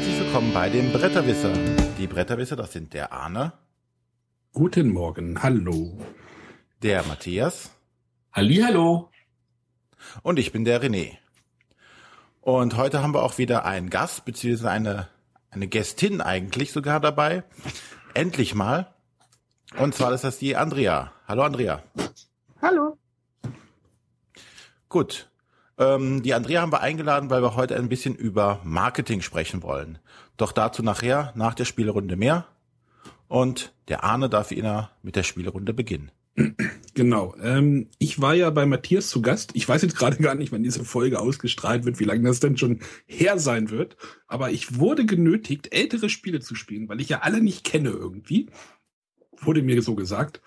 Herzlich willkommen bei den Bretterwisser. Die Bretterwisser, das sind der Arne. Guten Morgen, hallo. Der Matthias. Hallihallo. Und ich bin der René. Und heute haben wir auch wieder einen Gast, beziehungsweise eine, eine Gästin eigentlich sogar dabei. Endlich mal. Und zwar ist das die Andrea. Hallo Andrea. Hallo. Gut. Ähm, die Andrea haben wir eingeladen, weil wir heute ein bisschen über Marketing sprechen wollen. Doch dazu nachher, nach der Spielerunde mehr. Und der Arne darf Ihnen mit der Spielerunde beginnen. Genau. Ähm, ich war ja bei Matthias zu Gast. Ich weiß jetzt gerade gar nicht, wann diese Folge ausgestrahlt wird, wie lange das denn schon her sein wird. Aber ich wurde genötigt, ältere Spiele zu spielen, weil ich ja alle nicht kenne irgendwie. Wurde mir so gesagt.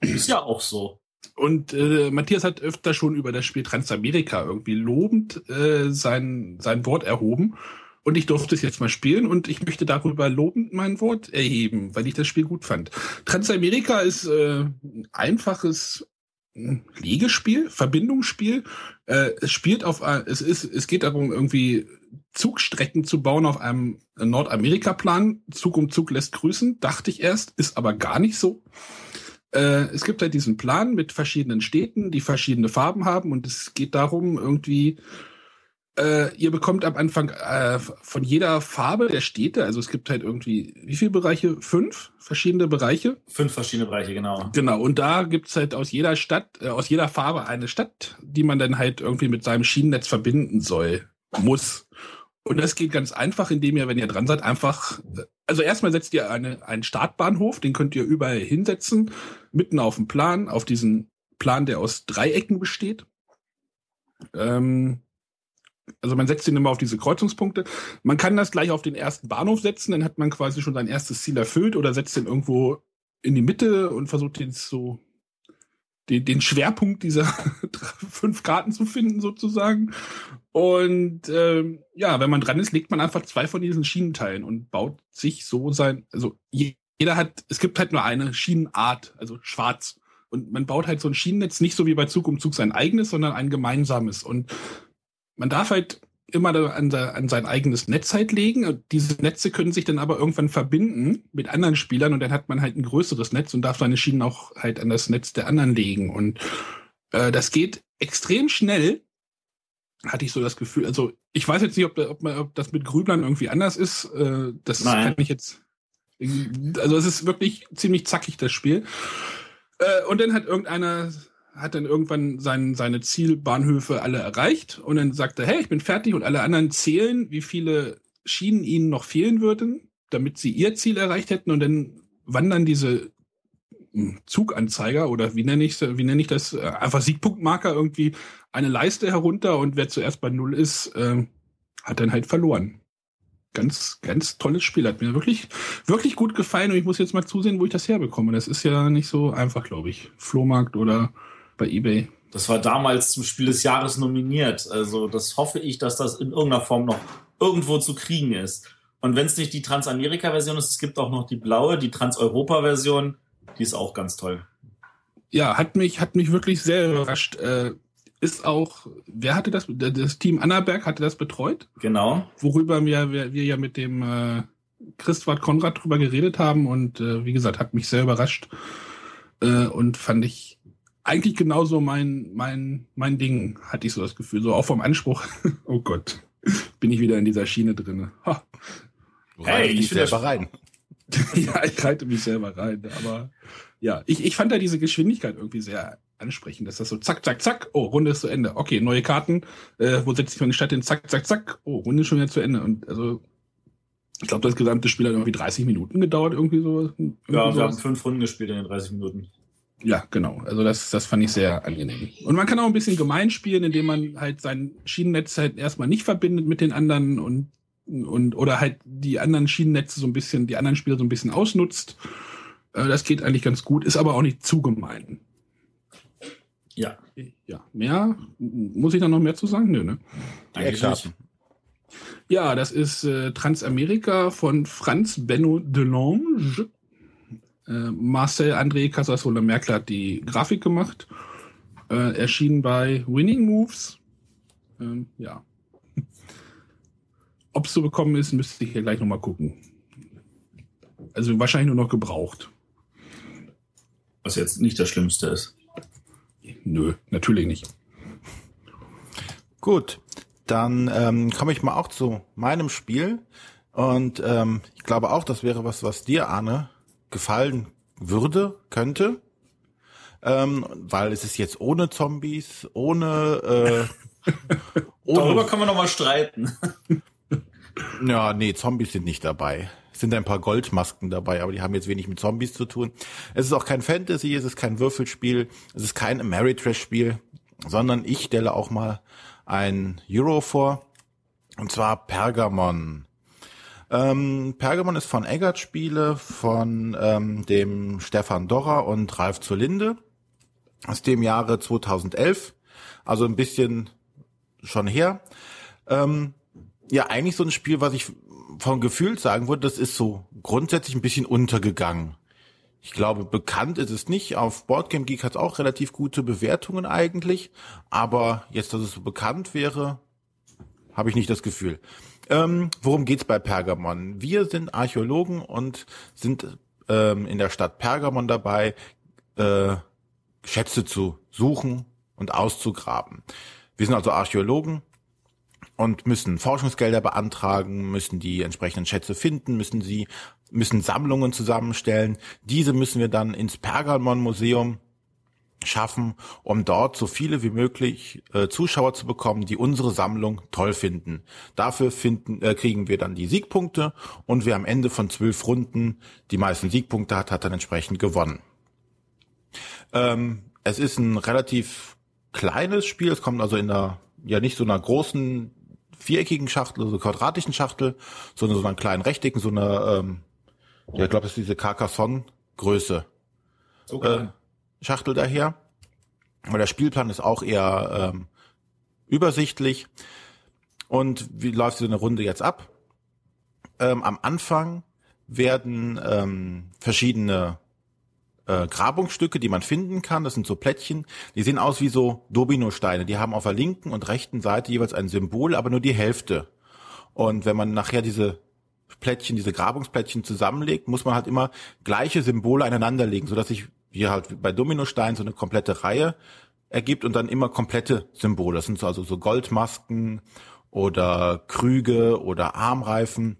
Ist ja auch so. Und äh, Matthias hat öfter schon über das Spiel Transamerika irgendwie lobend äh, sein, sein Wort erhoben. Und ich durfte es jetzt mal spielen und ich möchte darüber lobend mein Wort erheben, weil ich das Spiel gut fand. Transamerika ist äh, ein einfaches Legespiel, Verbindungsspiel. Äh, es spielt auf, es ist, es geht darum, irgendwie Zugstrecken zu bauen auf einem Nordamerika-Plan. Zug um Zug lässt grüßen, dachte ich erst, ist aber gar nicht so. Äh, es gibt halt diesen Plan mit verschiedenen Städten, die verschiedene Farben haben und es geht darum, irgendwie, äh, ihr bekommt am Anfang äh, von jeder Farbe der Städte, also es gibt halt irgendwie, wie viele Bereiche? Fünf verschiedene Bereiche? Fünf verschiedene Bereiche, genau. Genau, und da gibt's halt aus jeder Stadt, äh, aus jeder Farbe eine Stadt, die man dann halt irgendwie mit seinem Schienennetz verbinden soll, muss. Und das geht ganz einfach, indem ihr, wenn ihr dran seid, einfach, also erstmal setzt ihr eine, einen Startbahnhof, den könnt ihr überall hinsetzen, mitten auf dem Plan, auf diesen Plan, der aus Dreiecken besteht. Ähm, also man setzt ihn immer auf diese Kreuzungspunkte. Man kann das gleich auf den ersten Bahnhof setzen, dann hat man quasi schon sein erstes Ziel erfüllt oder setzt den irgendwo in die Mitte und versucht den so den, den Schwerpunkt dieser fünf Karten zu finden sozusagen. Und ähm, ja, wenn man dran ist, legt man einfach zwei von diesen Schienenteilen und baut sich so sein, also jeder hat, es gibt halt nur eine Schienenart, also schwarz. Und man baut halt so ein Schienennetz nicht so wie bei Zug um Zug sein eigenes, sondern ein gemeinsames. Und man darf halt immer an, an sein eigenes Netz halt legen. Und diese Netze können sich dann aber irgendwann verbinden mit anderen Spielern und dann hat man halt ein größeres Netz und darf seine Schienen auch halt an das Netz der anderen legen. Und äh, das geht extrem schnell, hatte ich so das Gefühl. Also ich weiß jetzt nicht, ob, ob, man, ob das mit Grüblern irgendwie anders ist. Äh, das Nein. kann ich jetzt. Also es ist wirklich ziemlich zackig, das Spiel. Äh, und dann hat irgendeiner hat dann irgendwann sein, seine Zielbahnhöfe alle erreicht und dann sagte, hey, ich bin fertig und alle anderen zählen, wie viele Schienen ihnen noch fehlen würden, damit sie ihr Ziel erreicht hätten und dann wandern diese Zuganzeiger oder wie nenne ich wie nenne ich das äh, einfach Siegpunktmarker irgendwie eine Leiste herunter und wer zuerst bei null ist, äh, hat dann halt verloren. Ganz, ganz tolles Spiel. Hat mir wirklich, wirklich gut gefallen und ich muss jetzt mal zusehen, wo ich das herbekomme. Das ist ja nicht so einfach, glaube ich. Flohmarkt oder bei eBay. Das war damals zum Spiel des Jahres nominiert. Also das hoffe ich, dass das in irgendeiner Form noch irgendwo zu kriegen ist. Und wenn es nicht die Transamerika-Version ist, es gibt auch noch die blaue, die Trans-Europa-Version, die ist auch ganz toll. Ja, hat mich, hat mich wirklich sehr überrascht. Äh, ist auch, wer hatte das? Das Team Annaberg hatte das betreut. Genau. Worüber wir, wir, wir ja mit dem äh, Christwart Konrad drüber geredet haben und äh, wie gesagt, hat mich sehr überrascht äh, und fand ich eigentlich genauso mein, mein, mein Ding, hatte ich so das Gefühl. So auch vom Anspruch. oh Gott, bin ich wieder in dieser Schiene drinne. Ha. Hey, ich selber rein. ja, ich reite mich selber rein. Aber ja, ich, ich fand da diese Geschwindigkeit irgendwie sehr ansprechend, dass das so zack, zack, zack, oh, Runde ist zu Ende. Okay, neue Karten, äh, wo setze ich meine Stadt hin? Zack, zack, zack, oh, Runde ist schon wieder zu Ende. Und also, ich glaube, das gesamte Spiel hat irgendwie 30 Minuten gedauert, irgendwie so. Irgendwie ja, wir haben fünf Runden gespielt in den 30 Minuten. Ja, genau. Also das, das fand ich sehr angenehm. Und man kann auch ein bisschen gemein spielen, indem man halt sein Schienennetz halt erstmal nicht verbindet mit den anderen und, und oder halt die anderen Schienennetze so ein bisschen, die anderen Spieler so ein bisschen ausnutzt. Äh, das geht eigentlich ganz gut, ist aber auch nicht zu gemein. Ja. Ja. Mehr? Muss ich da noch mehr zu sagen? Nö, ne? Eigentlich nicht. Ja, das ist äh, Transamerika von Franz Benno Delange. Äh, Marcel André Casasola Merkel hat die Grafik gemacht. Äh, erschienen bei Winning Moves. Ähm, ja. Ob es zu bekommen ist, müsste ich hier gleich nochmal gucken. Also wahrscheinlich nur noch gebraucht. Was jetzt nicht das Schlimmste ist. Nö, natürlich nicht. Gut, dann ähm, komme ich mal auch zu meinem Spiel. Und ähm, ich glaube auch, das wäre was, was dir, Arne, gefallen würde, könnte. Ähm, weil es ist jetzt ohne Zombies, ohne, äh, ohne Darüber kann man noch mal streiten. ja, nee, Zombies sind nicht dabei. Es sind ein paar Goldmasken dabei, aber die haben jetzt wenig mit Zombies zu tun. Es ist auch kein Fantasy, es ist kein Würfelspiel, es ist kein Ameritrash-Spiel, sondern ich stelle auch mal ein Euro vor, und zwar Pergamon. Ähm, Pergamon ist von Eggert Spiele, von ähm, dem Stefan Dorrer und Ralf zur Linde aus dem Jahre 2011, also ein bisschen schon her. Ähm, ja, eigentlich so ein Spiel, was ich von Gefühl sagen würde, das ist so grundsätzlich ein bisschen untergegangen. Ich glaube, bekannt ist es nicht. Auf Boardgame Geek hat es auch relativ gute Bewertungen eigentlich. Aber jetzt, dass es so bekannt wäre, habe ich nicht das Gefühl. Ähm, worum geht's bei Pergamon? Wir sind Archäologen und sind ähm, in der Stadt Pergamon dabei, äh, Schätze zu suchen und auszugraben. Wir sind also Archäologen und müssen Forschungsgelder beantragen, müssen die entsprechenden Schätze finden, müssen sie, müssen Sammlungen zusammenstellen. Diese müssen wir dann ins Pergamon Museum schaffen, um dort so viele wie möglich äh, Zuschauer zu bekommen, die unsere Sammlung toll finden. Dafür finden, äh, kriegen wir dann die Siegpunkte und wer am Ende von zwölf Runden die meisten Siegpunkte hat, hat dann entsprechend gewonnen. Ähm, es ist ein relativ kleines Spiel. Es kommt also in einer, ja nicht so einer großen viereckigen Schachtel, so quadratischen Schachtel, sondern so einer kleinen rechtecken, so einer, ähm, ja, ich glaube, es ist diese Carcassonne-Größe. Okay. Äh, Schachtel daher. Aber der Spielplan ist auch eher ähm, übersichtlich. Und wie läuft so eine Runde jetzt ab? Ähm, am Anfang werden ähm, verschiedene äh, Grabungsstücke, die man finden kann. Das sind so Plättchen. Die sehen aus wie so Dominosteine. Die haben auf der linken und rechten Seite jeweils ein Symbol, aber nur die Hälfte. Und wenn man nachher diese Plättchen, diese Grabungsplättchen zusammenlegt, muss man halt immer gleiche Symbole aneinanderlegen, sodass sich wie halt bei Dominosteinen so eine komplette Reihe ergibt und dann immer komplette Symbole. Das sind so also so Goldmasken oder Krüge oder Armreifen.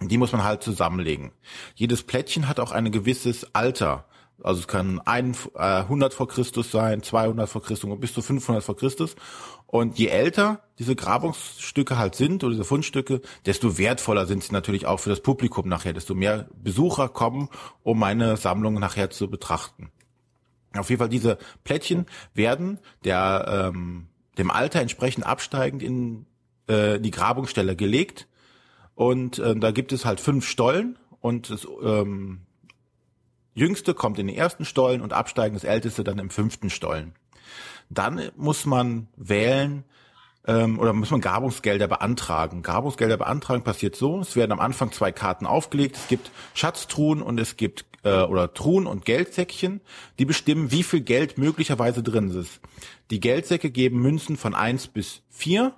Die muss man halt zusammenlegen. Jedes Plättchen hat auch ein gewisses Alter. Also es kann ein, äh, 100 vor Christus sein, 200 vor Christus und bis zu 500 vor Christus. Und je älter diese Grabungsstücke halt sind oder diese Fundstücke, desto wertvoller sind sie natürlich auch für das Publikum nachher, desto mehr Besucher kommen, um meine Sammlung nachher zu betrachten. Auf jeden Fall diese Plättchen werden der ähm, dem Alter entsprechend absteigend in äh, die Grabungsstelle gelegt und ähm, da gibt es halt fünf Stollen und das ähm, Jüngste kommt in den ersten Stollen und absteigendes Älteste dann im fünften Stollen. Dann muss man wählen, ähm, oder muss man Grabungsgelder beantragen. Grabungsgelder beantragen passiert so, es werden am Anfang zwei Karten aufgelegt, es gibt Schatztruhen und es gibt äh, oder Truhen und Geldsäckchen, die bestimmen, wie viel Geld möglicherweise drin ist. Die Geldsäcke geben Münzen von eins bis vier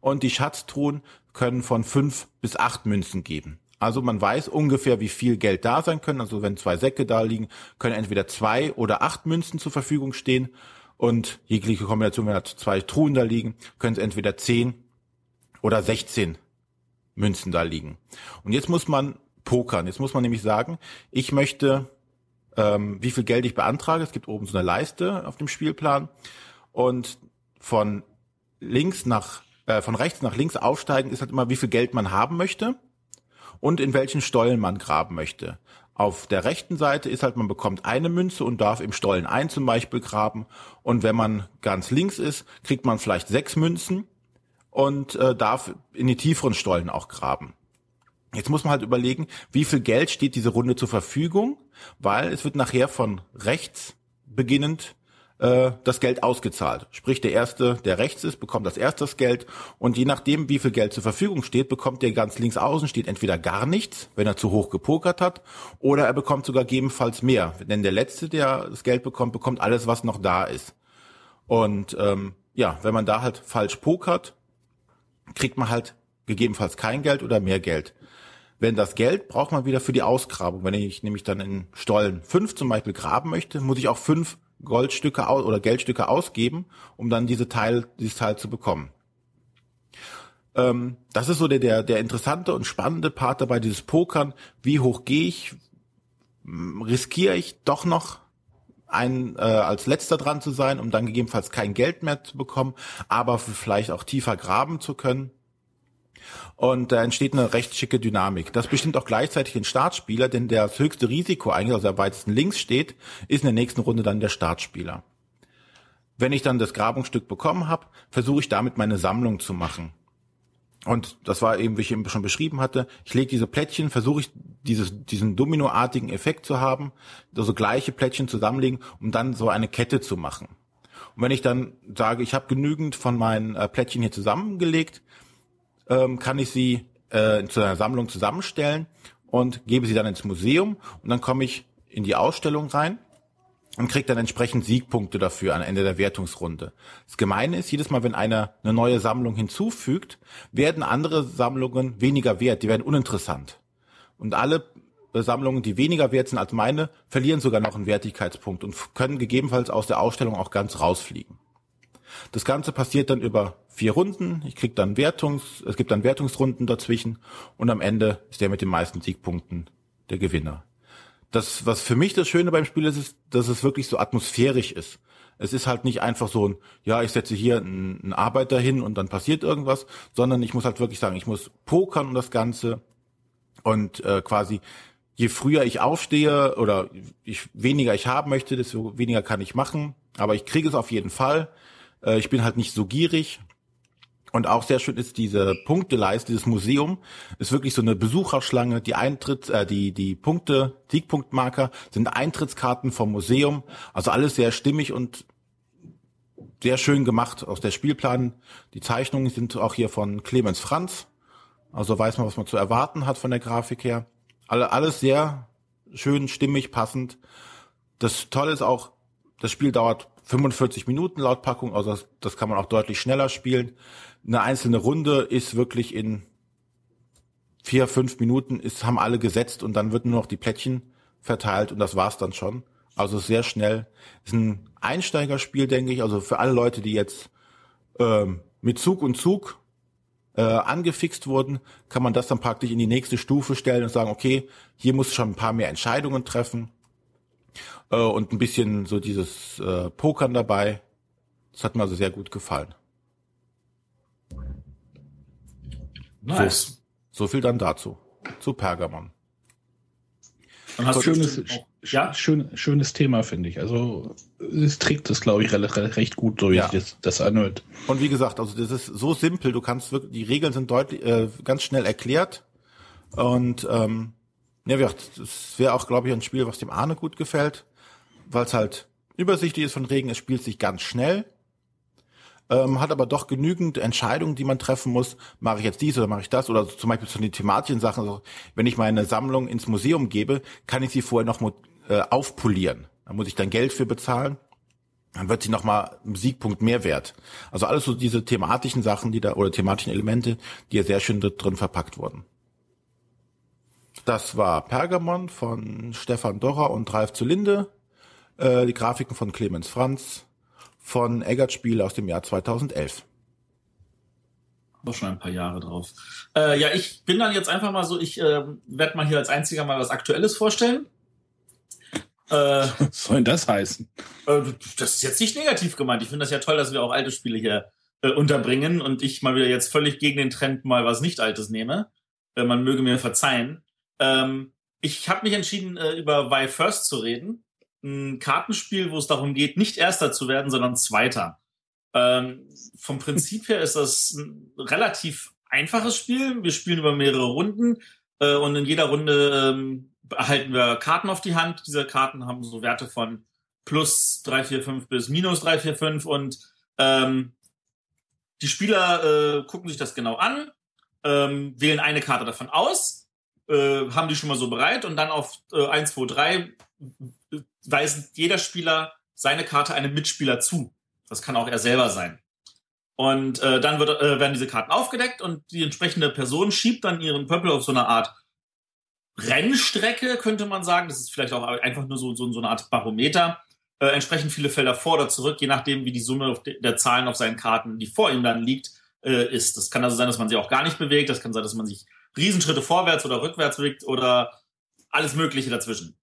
und die Schatztruhen können von fünf bis acht Münzen geben. Also man weiß ungefähr, wie viel Geld da sein können. Also wenn zwei Säcke da liegen, können entweder zwei oder acht Münzen zur Verfügung stehen. Und jegliche Kombination, wenn da zwei Truhen da liegen, können es entweder zehn oder sechzehn Münzen da liegen. Und jetzt muss man pokern. Jetzt muss man nämlich sagen, ich möchte, ähm, wie viel Geld ich beantrage. Es gibt oben so eine Leiste auf dem Spielplan. Und von links nach, äh, von rechts nach links aufsteigen ist halt immer, wie viel Geld man haben möchte und in welchen Stollen man graben möchte. Auf der rechten Seite ist halt, man bekommt eine Münze und darf im Stollen ein zum Beispiel graben. Und wenn man ganz links ist, kriegt man vielleicht sechs Münzen und äh, darf in die tieferen Stollen auch graben. Jetzt muss man halt überlegen, wie viel Geld steht diese Runde zur Verfügung, weil es wird nachher von rechts beginnend äh, das Geld ausgezahlt. Sprich, der Erste, der rechts ist, bekommt das erste das Geld und je nachdem, wie viel Geld zur Verfügung steht, bekommt der ganz links außen steht entweder gar nichts, wenn er zu hoch gepokert hat, oder er bekommt sogar gegebenenfalls mehr. Denn der Letzte, der das Geld bekommt, bekommt alles, was noch da ist. Und ähm, ja, wenn man da halt falsch pokert, kriegt man halt gegebenenfalls kein Geld oder mehr Geld. Wenn das Geld braucht man wieder für die Ausgrabung. Wenn ich nämlich dann in Stollen fünf zum Beispiel graben möchte, muss ich auch fünf Goldstücke oder Geldstücke ausgeben, um dann diese Teil, dieses Teil zu bekommen. Ähm, das ist so der, der, der interessante und spannende Part dabei, dieses Pokern. Wie hoch gehe ich? Riskiere ich doch noch ein, äh, als letzter dran zu sein, um dann gegebenenfalls kein Geld mehr zu bekommen, aber vielleicht auch tiefer graben zu können. Und da entsteht eine recht schicke Dynamik. Das bestimmt auch gleichzeitig den Startspieler, denn das höchste Risiko eigentlich, also der weitesten links steht, ist in der nächsten Runde dann der Startspieler. Wenn ich dann das Grabungsstück bekommen habe, versuche ich damit meine Sammlung zu machen. Und das war eben, wie ich eben schon beschrieben hatte, ich lege diese Plättchen, versuche ich dieses, diesen dominoartigen Effekt zu haben, also gleiche Plättchen zusammenlegen, um dann so eine Kette zu machen. Und wenn ich dann sage, ich habe genügend von meinen äh, Plättchen hier zusammengelegt, ähm, kann ich sie äh, zu einer Sammlung zusammenstellen und gebe sie dann ins Museum und dann komme ich in die Ausstellung rein und kriege dann entsprechend Siegpunkte dafür am Ende der Wertungsrunde. Das Gemeine ist, jedes Mal, wenn einer eine neue Sammlung hinzufügt, werden andere Sammlungen weniger wert, die werden uninteressant. Und alle Sammlungen, die weniger wert sind als meine, verlieren sogar noch einen Wertigkeitspunkt und können gegebenenfalls aus der Ausstellung auch ganz rausfliegen. Das Ganze passiert dann über vier Runden. Ich krieg dann Wertungs, es gibt dann Wertungsrunden dazwischen und am Ende ist der mit den meisten Siegpunkten der Gewinner. Das, was für mich das Schöne beim Spiel ist, ist, dass es wirklich so atmosphärisch ist. Es ist halt nicht einfach so ein, ja, ich setze hier einen, Arbeiter hin und dann passiert irgendwas, sondern ich muss halt wirklich sagen, ich muss pokern um das Ganze und äh, quasi je früher ich aufstehe oder ich weniger ich haben möchte, desto weniger kann ich machen. Aber ich kriege es auf jeden Fall. Äh, ich bin halt nicht so gierig. Und auch sehr schön ist diese Punkteleiste, dieses Museum, ist wirklich so eine Besucherschlange. Die Eintritt, äh, die die Punkte, Siegpunktmarker sind Eintrittskarten vom Museum. Also alles sehr stimmig und sehr schön gemacht aus der Spielplan. Die Zeichnungen sind auch hier von Clemens Franz. Also weiß man, was man zu erwarten hat von der Grafik her. Alle, alles sehr schön, stimmig, passend. Das Tolle ist auch, das Spiel dauert 45 Minuten laut Packung, also das, das kann man auch deutlich schneller spielen. Eine einzelne Runde ist wirklich in vier, fünf Minuten ist, haben alle gesetzt und dann wird nur noch die Plättchen verteilt und das war's dann schon. Also sehr schnell. Ist ein Einsteigerspiel, denke ich. Also für alle Leute, die jetzt ähm, mit Zug und Zug äh, angefixt wurden, kann man das dann praktisch in die nächste Stufe stellen und sagen, okay, hier muss schon ein paar mehr Entscheidungen treffen äh, und ein bisschen so dieses äh, Pokern dabei. Das hat mir also sehr gut gefallen. Nice. So, so viel dann dazu. Zu Pergamon. Und hast schönes, auch, ja? schön, schönes Thema, finde ich. Also es trägt das, glaube ich, recht, recht gut durch, ja. das, das anhört. Und wie gesagt, also das ist so simpel, du kannst wirklich, die Regeln sind deutlich, äh, ganz schnell erklärt. Und ähm, ja, das wäre auch, glaube ich, ein Spiel, was dem Arne gut gefällt weil es halt übersichtlich ist von Regen, es spielt sich ganz schnell, ähm, hat aber doch genügend Entscheidungen, die man treffen muss. Mache ich jetzt dies oder mache ich das? Oder zum Beispiel zu den thematischen Sachen. Also, wenn ich meine Sammlung ins Museum gebe, kann ich sie vorher noch äh, aufpolieren. Da muss ich dann Geld für bezahlen. Dann wird sie nochmal einen Siegpunkt mehr wert. Also alles so diese thematischen Sachen, die da, oder thematischen Elemente, die ja sehr schön drin verpackt wurden. Das war Pergamon von Stefan Dorrer und Ralf Zulinde. Äh, die Grafiken von Clemens Franz von Eggert Spiele aus dem Jahr 2011. Auch schon ein paar Jahre drauf. Äh, ja, ich bin dann jetzt einfach mal so, ich äh, werde mal hier als einziger mal was Aktuelles vorstellen. Äh, was soll denn das heißen? Äh, das ist jetzt nicht negativ gemeint. Ich finde das ja toll, dass wir auch alte Spiele hier äh, unterbringen und ich mal wieder jetzt völlig gegen den Trend mal was nicht Altes nehme. Äh, man möge mir verzeihen. Ähm, ich habe mich entschieden, äh, über Why First zu reden ein Kartenspiel, wo es darum geht, nicht Erster zu werden, sondern Zweiter. Ähm, vom Prinzip her ist das ein relativ einfaches Spiel. Wir spielen über mehrere Runden äh, und in jeder Runde ähm, erhalten wir Karten auf die Hand. Diese Karten haben so Werte von plus 3, 4, 5 bis minus 3, 4, 5 und ähm, die Spieler äh, gucken sich das genau an, ähm, wählen eine Karte davon aus, äh, haben die schon mal so bereit und dann auf äh, 1, 2, 3 weist jeder Spieler seine Karte einem Mitspieler zu. Das kann auch er selber sein. Und äh, dann wird, äh, werden diese Karten aufgedeckt und die entsprechende Person schiebt dann ihren Pöppel auf so eine Art Rennstrecke, könnte man sagen. Das ist vielleicht auch einfach nur so, so, so eine Art Barometer. Äh, entsprechend viele Felder vor oder zurück, je nachdem, wie die Summe der Zahlen auf seinen Karten, die vor ihm dann liegt, äh, ist. Das kann also sein, dass man sich auch gar nicht bewegt. Das kann sein, dass man sich Riesenschritte vorwärts oder rückwärts bewegt oder alles Mögliche dazwischen.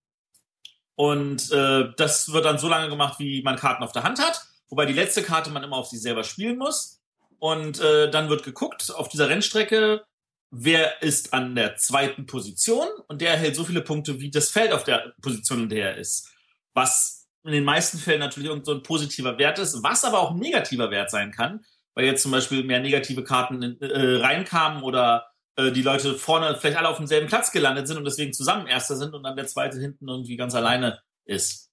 Und äh, das wird dann so lange gemacht, wie man Karten auf der Hand hat, wobei die letzte Karte man immer auf sich selber spielen muss. Und äh, dann wird geguckt auf dieser Rennstrecke, wer ist an der zweiten Position und der erhält so viele Punkte, wie das Feld auf der Position, in der er ist. Was in den meisten Fällen natürlich so ein positiver Wert ist, was aber auch ein negativer Wert sein kann, weil jetzt zum Beispiel mehr negative Karten äh, reinkamen oder äh, die Leute vorne vielleicht alle auf demselben Platz gelandet sind und deswegen zusammen Erster sind und dann der Zweite hinten irgendwie ganz alleine ist.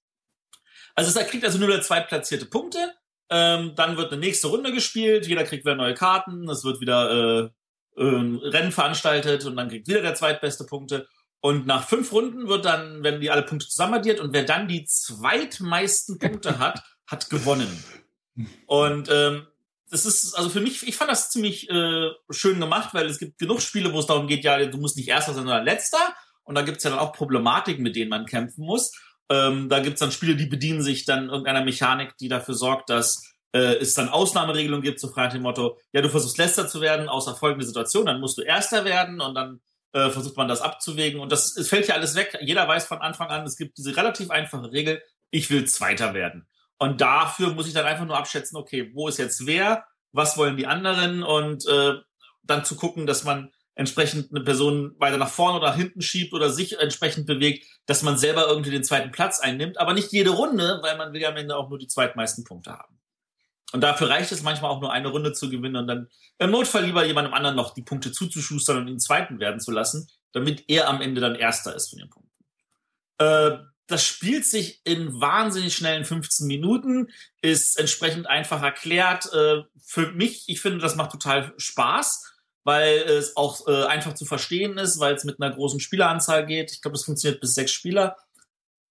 Also es kriegt also nur der zweitplatzierte Punkte. Ähm, dann wird eine nächste Runde gespielt, jeder kriegt wieder neue Karten, es wird wieder äh, äh, Rennen veranstaltet und dann kriegt wieder der zweitbeste Punkte. Und nach fünf Runden wird dann, werden die alle Punkte zusammenaddiert und wer dann die zweitmeisten Punkte hat, hat gewonnen. Und ähm, das ist, also für mich, ich fand das ziemlich äh, schön gemacht, weil es gibt genug Spiele, wo es darum geht, ja, du musst nicht erster, sondern letzter. Und da gibt es ja dann auch Problematiken, mit denen man kämpfen muss. Ähm, da gibt es dann Spiele, die bedienen sich dann irgendeiner Mechanik, die dafür sorgt, dass äh, es dann Ausnahmeregelungen gibt, so frei dem Motto, ja, du versuchst letzter zu werden, außer folgende Situation, dann musst du erster werden und dann äh, versucht man das abzuwägen. Und das es fällt ja alles weg. Jeder weiß von Anfang an, es gibt diese relativ einfache Regel, ich will Zweiter werden. Und dafür muss ich dann einfach nur abschätzen, okay, wo ist jetzt wer, was wollen die anderen und äh, dann zu gucken, dass man entsprechend eine Person weiter nach vorne oder nach hinten schiebt oder sich entsprechend bewegt, dass man selber irgendwie den zweiten Platz einnimmt, aber nicht jede Runde, weil man will ja am Ende auch nur die zweitmeisten Punkte haben. Und dafür reicht es manchmal auch nur eine Runde zu gewinnen und dann im Notfall lieber jemandem anderen noch die Punkte zuzuschustern und ihn zweiten werden zu lassen, damit er am Ende dann Erster ist von den Punkten. Äh, das spielt sich in wahnsinnig schnellen 15 Minuten, ist entsprechend einfach erklärt. Äh, für mich, ich finde, das macht total Spaß, weil es auch äh, einfach zu verstehen ist, weil es mit einer großen Spieleranzahl geht. Ich glaube, es funktioniert bis sechs Spieler.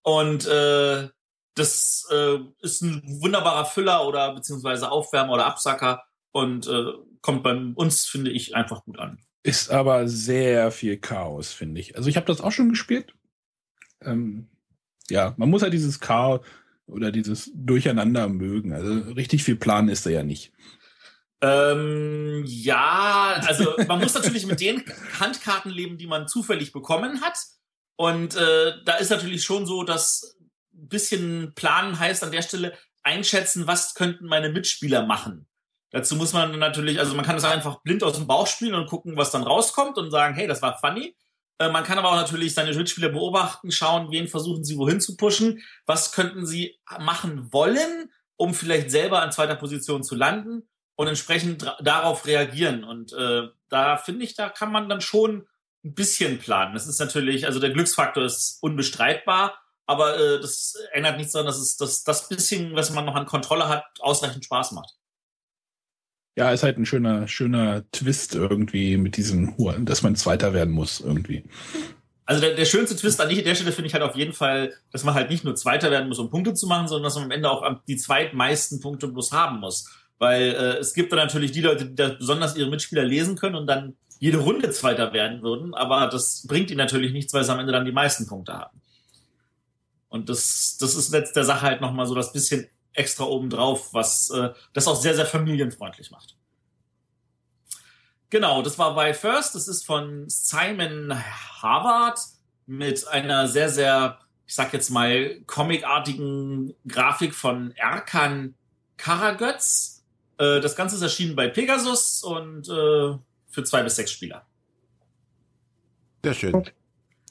Und äh, das äh, ist ein wunderbarer Füller oder beziehungsweise Aufwärmer oder Absacker und äh, kommt bei uns, finde ich, einfach gut an. Ist aber sehr viel Chaos, finde ich. Also ich habe das auch schon gespielt. Ähm, ja, man muss halt dieses Chaos oder dieses Durcheinander mögen. Also richtig viel Plan ist da ja nicht. Ähm, ja, also man muss natürlich mit den Handkarten leben, die man zufällig bekommen hat. Und äh, da ist natürlich schon so, dass ein bisschen planen heißt an der Stelle einschätzen, was könnten meine Mitspieler machen. Dazu muss man natürlich, also man kann das einfach blind aus dem Bauch spielen und gucken, was dann rauskommt und sagen, hey, das war funny. Äh, man kann aber auch natürlich seine Mitspieler beobachten, schauen, wen versuchen sie wohin zu pushen, was könnten sie machen wollen, um vielleicht selber an zweiter Position zu landen und entsprechend darauf reagieren. Und äh, da finde ich, da kann man dann schon ein bisschen planen. Das ist natürlich, also der Glücksfaktor ist unbestreitbar, aber äh, das ändert nichts daran, dass es dass das bisschen, was man noch an Kontrolle hat, ausreichend Spaß macht. Ja, ist halt ein schöner, schöner Twist irgendwie mit diesem, dass man Zweiter werden muss irgendwie. Also der, der schönste Twist an der Stelle finde ich halt auf jeden Fall, dass man halt nicht nur Zweiter werden muss, um Punkte zu machen, sondern dass man am Ende auch die zweitmeisten Punkte bloß haben muss. Weil äh, es gibt dann natürlich die Leute, die da besonders ihre Mitspieler lesen können und dann jede Runde Zweiter werden würden, aber das bringt ihnen natürlich nichts, weil sie am Ende dann die meisten Punkte haben. Und das, das ist jetzt der Sache halt nochmal so das bisschen extra obendrauf, was äh, das auch sehr, sehr familienfreundlich macht. Genau, das war Why First. Das ist von Simon Harvard mit einer sehr, sehr, ich sag jetzt mal, comicartigen Grafik von Erkan Karagöz. Äh, das Ganze ist erschienen bei Pegasus und äh, für zwei bis sechs Spieler. Sehr schön.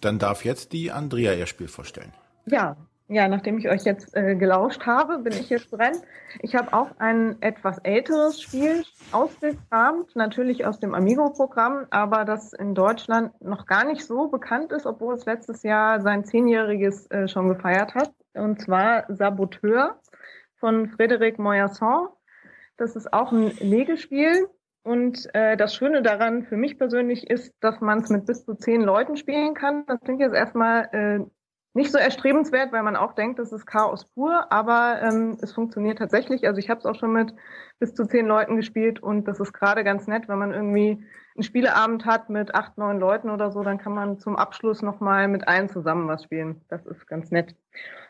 Dann darf jetzt die Andrea ihr Spiel vorstellen. Ja, ja, nachdem ich euch jetzt äh, gelauscht habe, bin ich jetzt dran. Ich habe auch ein etwas älteres Spiel ausgekramt, natürlich aus dem Amigo-Programm, aber das in Deutschland noch gar nicht so bekannt ist, obwohl es letztes Jahr sein Zehnjähriges äh, schon gefeiert hat. Und zwar Saboteur von Frédéric Moyasson. Das ist auch ein Legespiel. Und äh, das Schöne daran für mich persönlich ist, dass man es mit bis zu zehn Leuten spielen kann. Das klingt jetzt erstmal äh, nicht so erstrebenswert, weil man auch denkt, das ist Chaos pur, aber ähm, es funktioniert tatsächlich. Also ich habe es auch schon mit bis zu zehn Leuten gespielt und das ist gerade ganz nett, wenn man irgendwie einen Spieleabend hat mit acht, neun Leuten oder so, dann kann man zum Abschluss nochmal mit allen zusammen was spielen. Das ist ganz nett.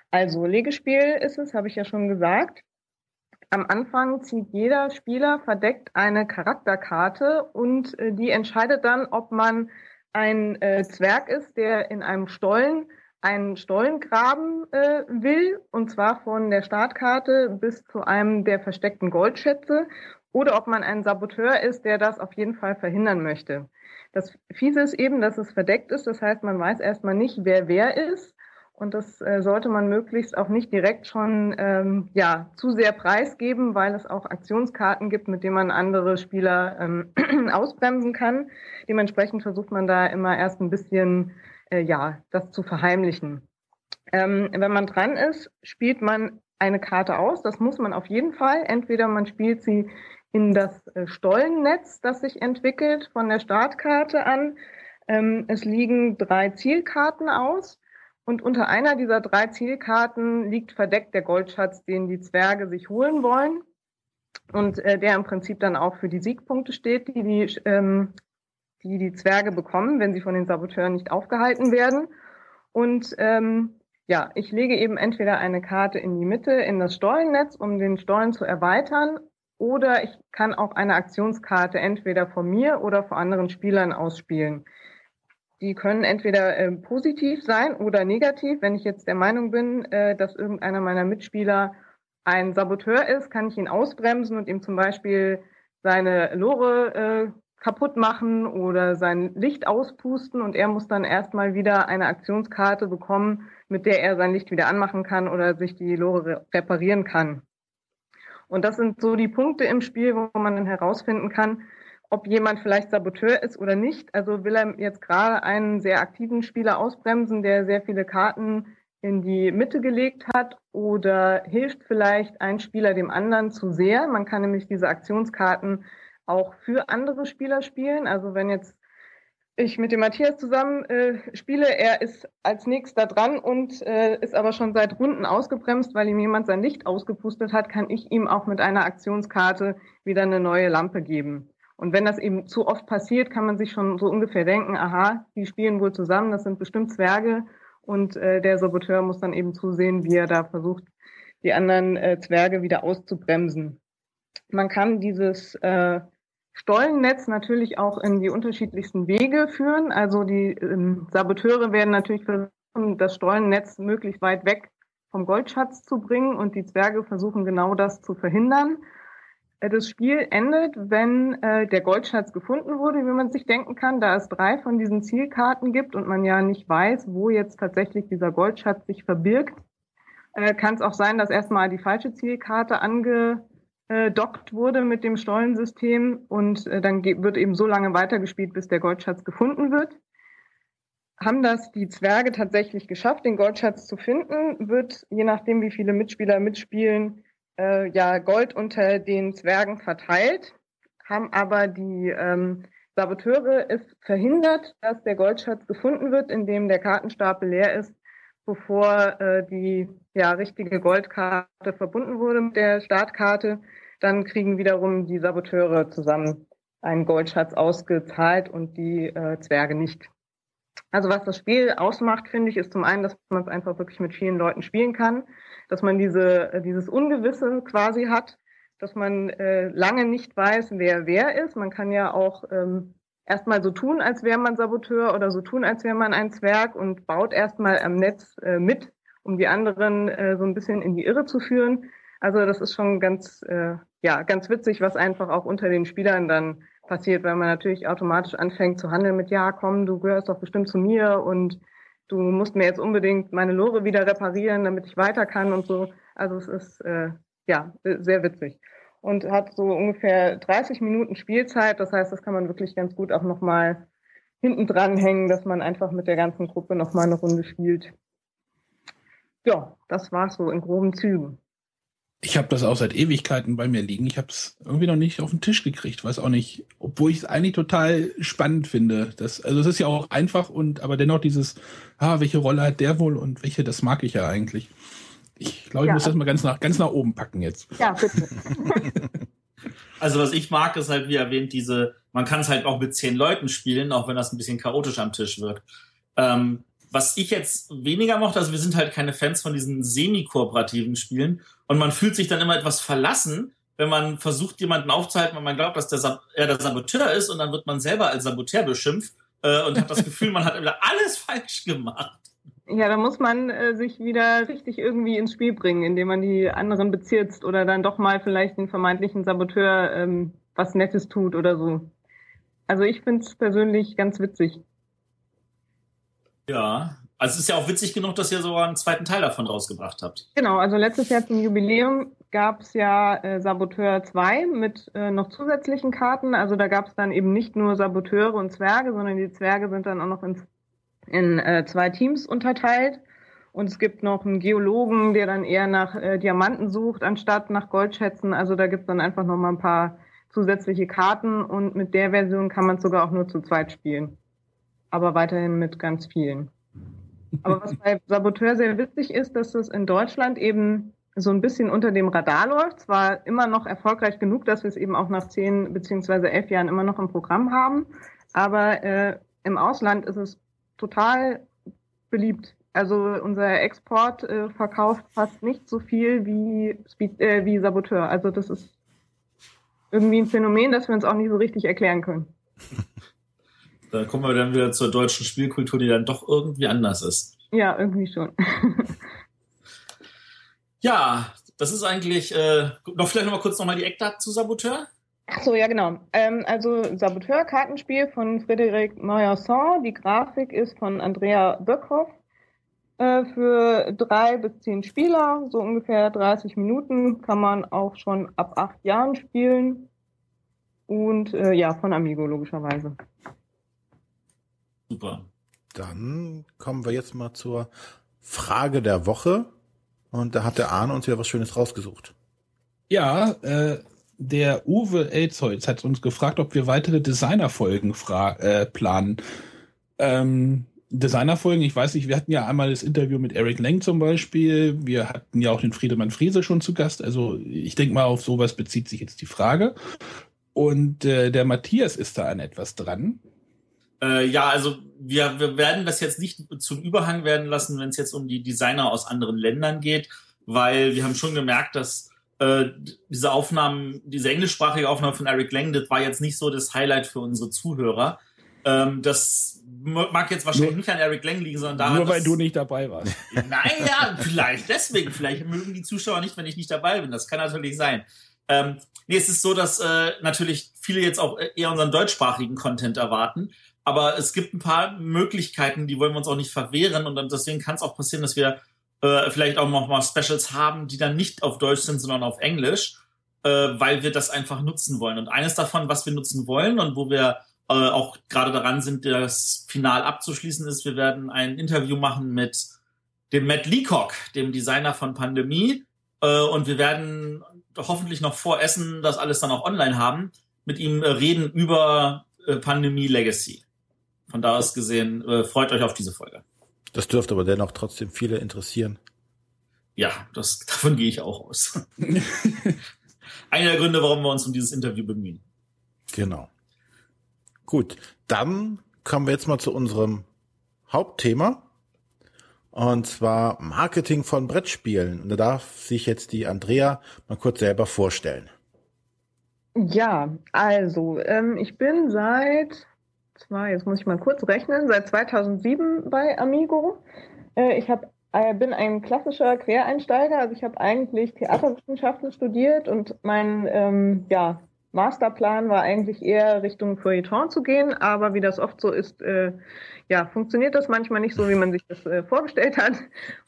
Also Legespiel ist es, habe ich ja schon gesagt. Am Anfang zieht jeder Spieler verdeckt eine Charakterkarte und äh, die entscheidet dann, ob man ein äh, Zwerg ist, der in einem Stollen einen Stollen graben äh, will, und zwar von der Startkarte bis zu einem der versteckten Goldschätze, oder ob man ein Saboteur ist, der das auf jeden Fall verhindern möchte. Das Fiese ist eben, dass es verdeckt ist, das heißt, man weiß erstmal nicht, wer wer ist. Und das äh, sollte man möglichst auch nicht direkt schon ähm, ja, zu sehr preisgeben, weil es auch Aktionskarten gibt, mit denen man andere Spieler ähm, ausbremsen kann. Dementsprechend versucht man da immer erst ein bisschen äh, ja, das zu verheimlichen. Ähm, wenn man dran ist, spielt man eine Karte aus. Das muss man auf jeden Fall. Entweder man spielt sie in das äh, Stollennetz, das sich entwickelt von der Startkarte an. Ähm, es liegen drei Zielkarten aus. Und unter einer dieser drei Zielkarten liegt verdeckt der Goldschatz, den die Zwerge sich holen wollen. Und äh, der im Prinzip dann auch für die Siegpunkte steht, die die ähm, die die Zwerge bekommen, wenn sie von den Saboteuren nicht aufgehalten werden. Und ähm, ja, ich lege eben entweder eine Karte in die Mitte in das Stollennetz, um den Stollen zu erweitern, oder ich kann auch eine Aktionskarte entweder von mir oder von anderen Spielern ausspielen. Die können entweder äh, positiv sein oder negativ. Wenn ich jetzt der Meinung bin, äh, dass irgendeiner meiner Mitspieler ein Saboteur ist, kann ich ihn ausbremsen und ihm zum Beispiel seine Lore äh, kaputt machen oder sein Licht auspusten und er muss dann erstmal wieder eine Aktionskarte bekommen, mit der er sein Licht wieder anmachen kann oder sich die Lore reparieren kann. Und das sind so die Punkte im Spiel, wo man dann herausfinden kann, ob jemand vielleicht Saboteur ist oder nicht. Also will er jetzt gerade einen sehr aktiven Spieler ausbremsen, der sehr viele Karten in die Mitte gelegt hat oder hilft vielleicht ein Spieler dem anderen zu sehr. Man kann nämlich diese Aktionskarten auch für andere Spieler spielen. Also wenn jetzt ich mit dem Matthias zusammen äh, spiele, er ist als nächster dran und äh, ist aber schon seit Runden ausgebremst, weil ihm jemand sein Licht ausgepustet hat, kann ich ihm auch mit einer Aktionskarte wieder eine neue Lampe geben. Und wenn das eben zu oft passiert, kann man sich schon so ungefähr denken, aha, die spielen wohl zusammen, das sind bestimmt Zwerge und äh, der Saboteur muss dann eben zusehen, wie er da versucht, die anderen äh, Zwerge wieder auszubremsen. Man kann dieses äh, Stollennetz natürlich auch in die unterschiedlichsten Wege führen. Also die ähm, Saboteure werden natürlich versuchen, das Stollennetz möglichst weit weg vom Goldschatz zu bringen und die Zwerge versuchen genau das zu verhindern. Äh, das Spiel endet, wenn äh, der Goldschatz gefunden wurde, wie man sich denken kann, da es drei von diesen Zielkarten gibt und man ja nicht weiß, wo jetzt tatsächlich dieser Goldschatz sich verbirgt, äh, kann es auch sein, dass erstmal die falsche Zielkarte ange äh, dockt wurde mit dem Stollensystem und äh, dann wird eben so lange weitergespielt, bis der Goldschatz gefunden wird. Haben das die Zwerge tatsächlich geschafft, den Goldschatz zu finden, wird, je nachdem wie viele Mitspieler mitspielen, äh, ja Gold unter den Zwergen verteilt, haben aber die ähm, Saboteure es verhindert, dass der Goldschatz gefunden wird, indem der Kartenstapel leer ist, bevor äh, die ja, richtige Goldkarte verbunden wurde mit der Startkarte dann kriegen wiederum die Saboteure zusammen einen Goldschatz ausgezahlt und die äh, Zwerge nicht. Also was das Spiel ausmacht, finde ich, ist zum einen, dass man es einfach wirklich mit vielen Leuten spielen kann, dass man diese, äh, dieses Ungewisse quasi hat, dass man äh, lange nicht weiß, wer wer ist. Man kann ja auch ähm, erstmal so tun, als wäre man Saboteur oder so tun, als wäre man ein Zwerg und baut erstmal am Netz äh, mit, um die anderen äh, so ein bisschen in die Irre zu führen. Also das ist schon ganz, äh, ja, ganz witzig, was einfach auch unter den Spielern dann passiert, weil man natürlich automatisch anfängt zu handeln mit, ja, komm, du gehörst doch bestimmt zu mir und du musst mir jetzt unbedingt meine Lore wieder reparieren, damit ich weiter kann und so. Also es ist, äh, ja, sehr witzig. Und hat so ungefähr 30 Minuten Spielzeit. Das heißt, das kann man wirklich ganz gut auch nochmal hinten dran hängen, dass man einfach mit der ganzen Gruppe nochmal eine Runde spielt. Ja, das war's so in groben Zügen. Ich habe das auch seit Ewigkeiten bei mir liegen. Ich habe es irgendwie noch nicht auf den Tisch gekriegt, weiß auch nicht, obwohl ich es eigentlich total spannend finde. Das, also es ist ja auch einfach und aber dennoch dieses, ah, welche Rolle hat der wohl und welche, das mag ich ja eigentlich. Ich glaube, ich ja. muss das mal ganz nach, ganz nach oben packen jetzt. Ja, bitte. also was ich mag, ist halt, wie erwähnt, diese, man kann es halt auch mit zehn Leuten spielen, auch wenn das ein bisschen chaotisch am Tisch wirkt. Ähm, was ich jetzt weniger mochte, also wir sind halt keine Fans von diesen semi-kooperativen Spielen und man fühlt sich dann immer etwas verlassen, wenn man versucht, jemanden aufzuhalten, weil man glaubt, dass der Sab er der Saboteur ist und dann wird man selber als Saboteur beschimpft äh, und hat das Gefühl, man hat alles falsch gemacht. Ja, da muss man äh, sich wieder richtig irgendwie ins Spiel bringen, indem man die anderen bezirzt oder dann doch mal vielleicht den vermeintlichen Saboteur ähm, was Nettes tut oder so. Also ich finde es persönlich ganz witzig. Ja, also es ist ja auch witzig genug, dass ihr sogar einen zweiten Teil davon rausgebracht habt. Genau, also letztes Jahr zum Jubiläum gab es ja äh, Saboteur 2 mit äh, noch zusätzlichen Karten. Also da gab es dann eben nicht nur Saboteure und Zwerge, sondern die Zwerge sind dann auch noch in, in äh, zwei Teams unterteilt. Und es gibt noch einen Geologen, der dann eher nach äh, Diamanten sucht, anstatt nach Goldschätzen. Also da gibt es dann einfach noch mal ein paar zusätzliche Karten und mit der Version kann man sogar auch nur zu zweit spielen aber weiterhin mit ganz vielen. Aber was bei Saboteur sehr witzig ist, dass es in Deutschland eben so ein bisschen unter dem Radar läuft. Zwar immer noch erfolgreich genug, dass wir es eben auch nach zehn beziehungsweise elf Jahren immer noch im Programm haben, aber äh, im Ausland ist es total beliebt. Also unser Export äh, verkauft fast nicht so viel wie, Speed, äh, wie Saboteur. Also das ist irgendwie ein Phänomen, das wir uns auch nicht so richtig erklären können. Da kommen wir dann wieder zur deutschen Spielkultur, die dann doch irgendwie anders ist. Ja, irgendwie schon. ja, das ist eigentlich, äh, noch vielleicht noch mal kurz nochmal die Eckdaten zu Saboteur. Ach so, ja genau. Ähm, also Saboteur, Kartenspiel von Frédéric Moyasson. Die Grafik ist von Andrea Böckhoff äh, für drei bis zehn Spieler, so ungefähr 30 Minuten, kann man auch schon ab acht Jahren spielen. Und äh, ja, von Amigo logischerweise. Super. Dann kommen wir jetzt mal zur Frage der Woche. Und da hat der Arne uns ja was Schönes rausgesucht. Ja, äh, der Uwe Elzholz hat uns gefragt, ob wir weitere Designerfolgen äh, planen. Ähm, Designerfolgen, ich weiß nicht, wir hatten ja einmal das Interview mit Eric Lang zum Beispiel. Wir hatten ja auch den Friedemann Friese schon zu Gast. Also ich denke mal, auf sowas bezieht sich jetzt die Frage. Und äh, der Matthias ist da an etwas dran. Äh, ja, also wir, wir werden das jetzt nicht zum Überhang werden lassen, wenn es jetzt um die Designer aus anderen Ländern geht, weil wir haben schon gemerkt, dass äh, diese Aufnahmen, diese englischsprachige Aufnahme von Eric Lang, das war jetzt nicht so das Highlight für unsere Zuhörer. Ähm, das mag jetzt wahrscheinlich nur, nicht an Eric Lang liegen, sondern daran, Nur weil du nicht dabei warst. Naja, vielleicht deswegen. Vielleicht mögen die Zuschauer nicht, wenn ich nicht dabei bin. Das kann natürlich sein. Ähm, nee, es ist so, dass äh, natürlich viele jetzt auch eher unseren deutschsprachigen Content erwarten. Aber es gibt ein paar Möglichkeiten, die wollen wir uns auch nicht verwehren. Und deswegen kann es auch passieren, dass wir äh, vielleicht auch noch mal Specials haben, die dann nicht auf Deutsch sind, sondern auf Englisch, äh, weil wir das einfach nutzen wollen. Und eines davon, was wir nutzen wollen und wo wir äh, auch gerade daran sind, das Final abzuschließen, ist, wir werden ein Interview machen mit dem Matt Leacock, dem Designer von Pandemie. Äh, und wir werden hoffentlich noch vor Essen das alles dann auch online haben, mit ihm äh, reden über äh, Pandemie Legacy. Von da aus gesehen, äh, freut euch auf diese Folge. Das dürfte aber dennoch trotzdem viele interessieren. Ja, das, davon gehe ich auch aus. Einer der Gründe, warum wir uns um dieses Interview bemühen. Genau. Gut, dann kommen wir jetzt mal zu unserem Hauptthema. Und zwar Marketing von Brettspielen. Und da darf sich jetzt die Andrea mal kurz selber vorstellen. Ja, also ähm, ich bin seit zwei, jetzt muss ich mal kurz rechnen, seit 2007 bei Amigo. Äh, ich hab, äh, bin ein klassischer Quereinsteiger, also ich habe eigentlich Theaterwissenschaften studiert und mein ähm, ja, Masterplan war eigentlich eher Richtung Feuilleton zu gehen, aber wie das oft so ist, äh, ja, funktioniert das manchmal nicht so, wie man sich das äh, vorgestellt hat.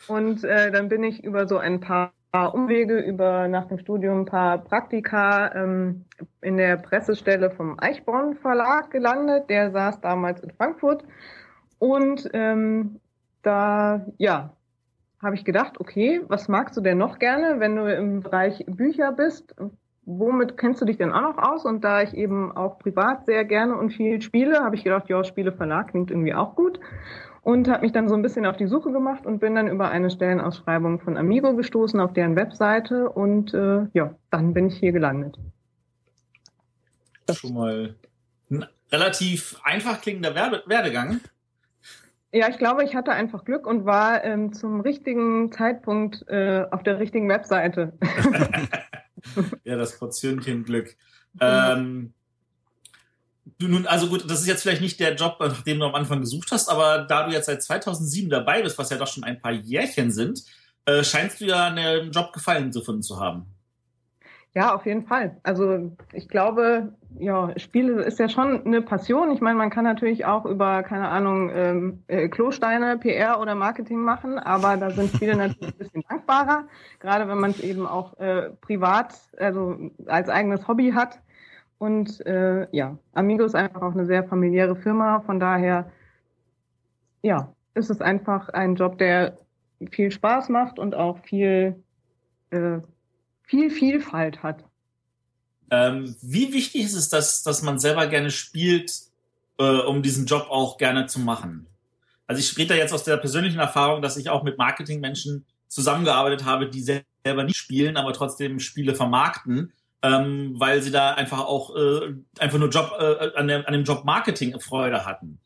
Und äh, dann bin ich über so ein paar Umwege über nach dem Studium ein paar Praktika ähm, in der Pressestelle vom Eichborn Verlag gelandet. Der saß damals in Frankfurt und ähm, da ja habe ich gedacht, okay, was magst du denn noch gerne, wenn du im Bereich Bücher bist? Womit kennst du dich denn auch noch aus? Und da ich eben auch privat sehr gerne und viel spiele, habe ich gedacht, ja, Spieleverlag klingt irgendwie auch gut. Und habe mich dann so ein bisschen auf die Suche gemacht und bin dann über eine Stellenausschreibung von Amigo gestoßen auf deren Webseite und äh, ja, dann bin ich hier gelandet. Das schon mal ein relativ einfach klingender Werdegang. Ja, ich glaube, ich hatte einfach Glück und war ähm, zum richtigen Zeitpunkt äh, auf der richtigen Webseite. ja, das Portionchen Glück. Ähm, du nun, also gut, das ist jetzt vielleicht nicht der Job, nach dem du am Anfang gesucht hast, aber da du jetzt seit 2007 dabei bist, was ja doch schon ein paar Jährchen sind, äh, scheinst du ja einen Job gefallen zu finden zu haben. Ja, auf jeden Fall. Also ich glaube, ja, Spiele ist ja schon eine Passion. Ich meine, man kann natürlich auch über, keine Ahnung, ähm, äh, Klosteine, PR oder Marketing machen, aber da sind Spiele natürlich ein bisschen dankbarer, gerade wenn man es eben auch äh, privat, also als eigenes Hobby hat. Und äh, ja, Amigo ist einfach auch eine sehr familiäre Firma, von daher, ja, ist es einfach ein Job, der viel Spaß macht und auch viel äh, viel Vielfalt hat. Ähm, wie wichtig ist es, dass, dass man selber gerne spielt, äh, um diesen Job auch gerne zu machen? Also ich rede da jetzt aus der persönlichen Erfahrung, dass ich auch mit Marketingmenschen zusammengearbeitet habe, die selber nicht spielen, aber trotzdem Spiele vermarkten, ähm, weil sie da einfach auch äh, einfach nur Job äh, an, dem, an dem Job Marketing Freude hatten.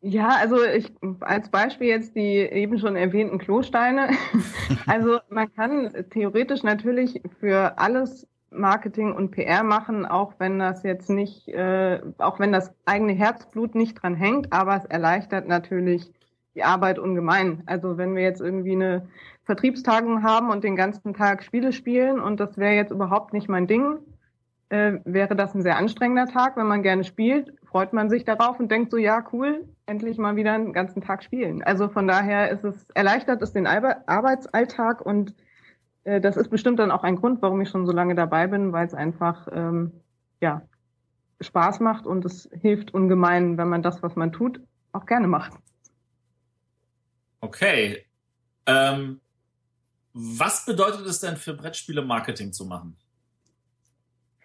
Ja, also ich als Beispiel jetzt die eben schon erwähnten Klosteine. also man kann theoretisch natürlich für alles Marketing und PR machen, auch wenn das jetzt nicht, äh, auch wenn das eigene Herzblut nicht dran hängt, aber es erleichtert natürlich die Arbeit ungemein. Also wenn wir jetzt irgendwie eine Vertriebstagung haben und den ganzen Tag Spiele spielen und das wäre jetzt überhaupt nicht mein Ding, äh, wäre das ein sehr anstrengender Tag. Wenn man gerne spielt, freut man sich darauf und denkt so, ja, cool, endlich mal wieder einen ganzen Tag spielen. Also von daher ist es, erleichtert es den Arbeitsalltag und äh, das ist bestimmt dann auch ein Grund, warum ich schon so lange dabei bin, weil es einfach, ähm, ja, Spaß macht und es hilft ungemein, wenn man das, was man tut, auch gerne macht. Okay. Ähm, was bedeutet es denn für Brettspiele Marketing zu machen?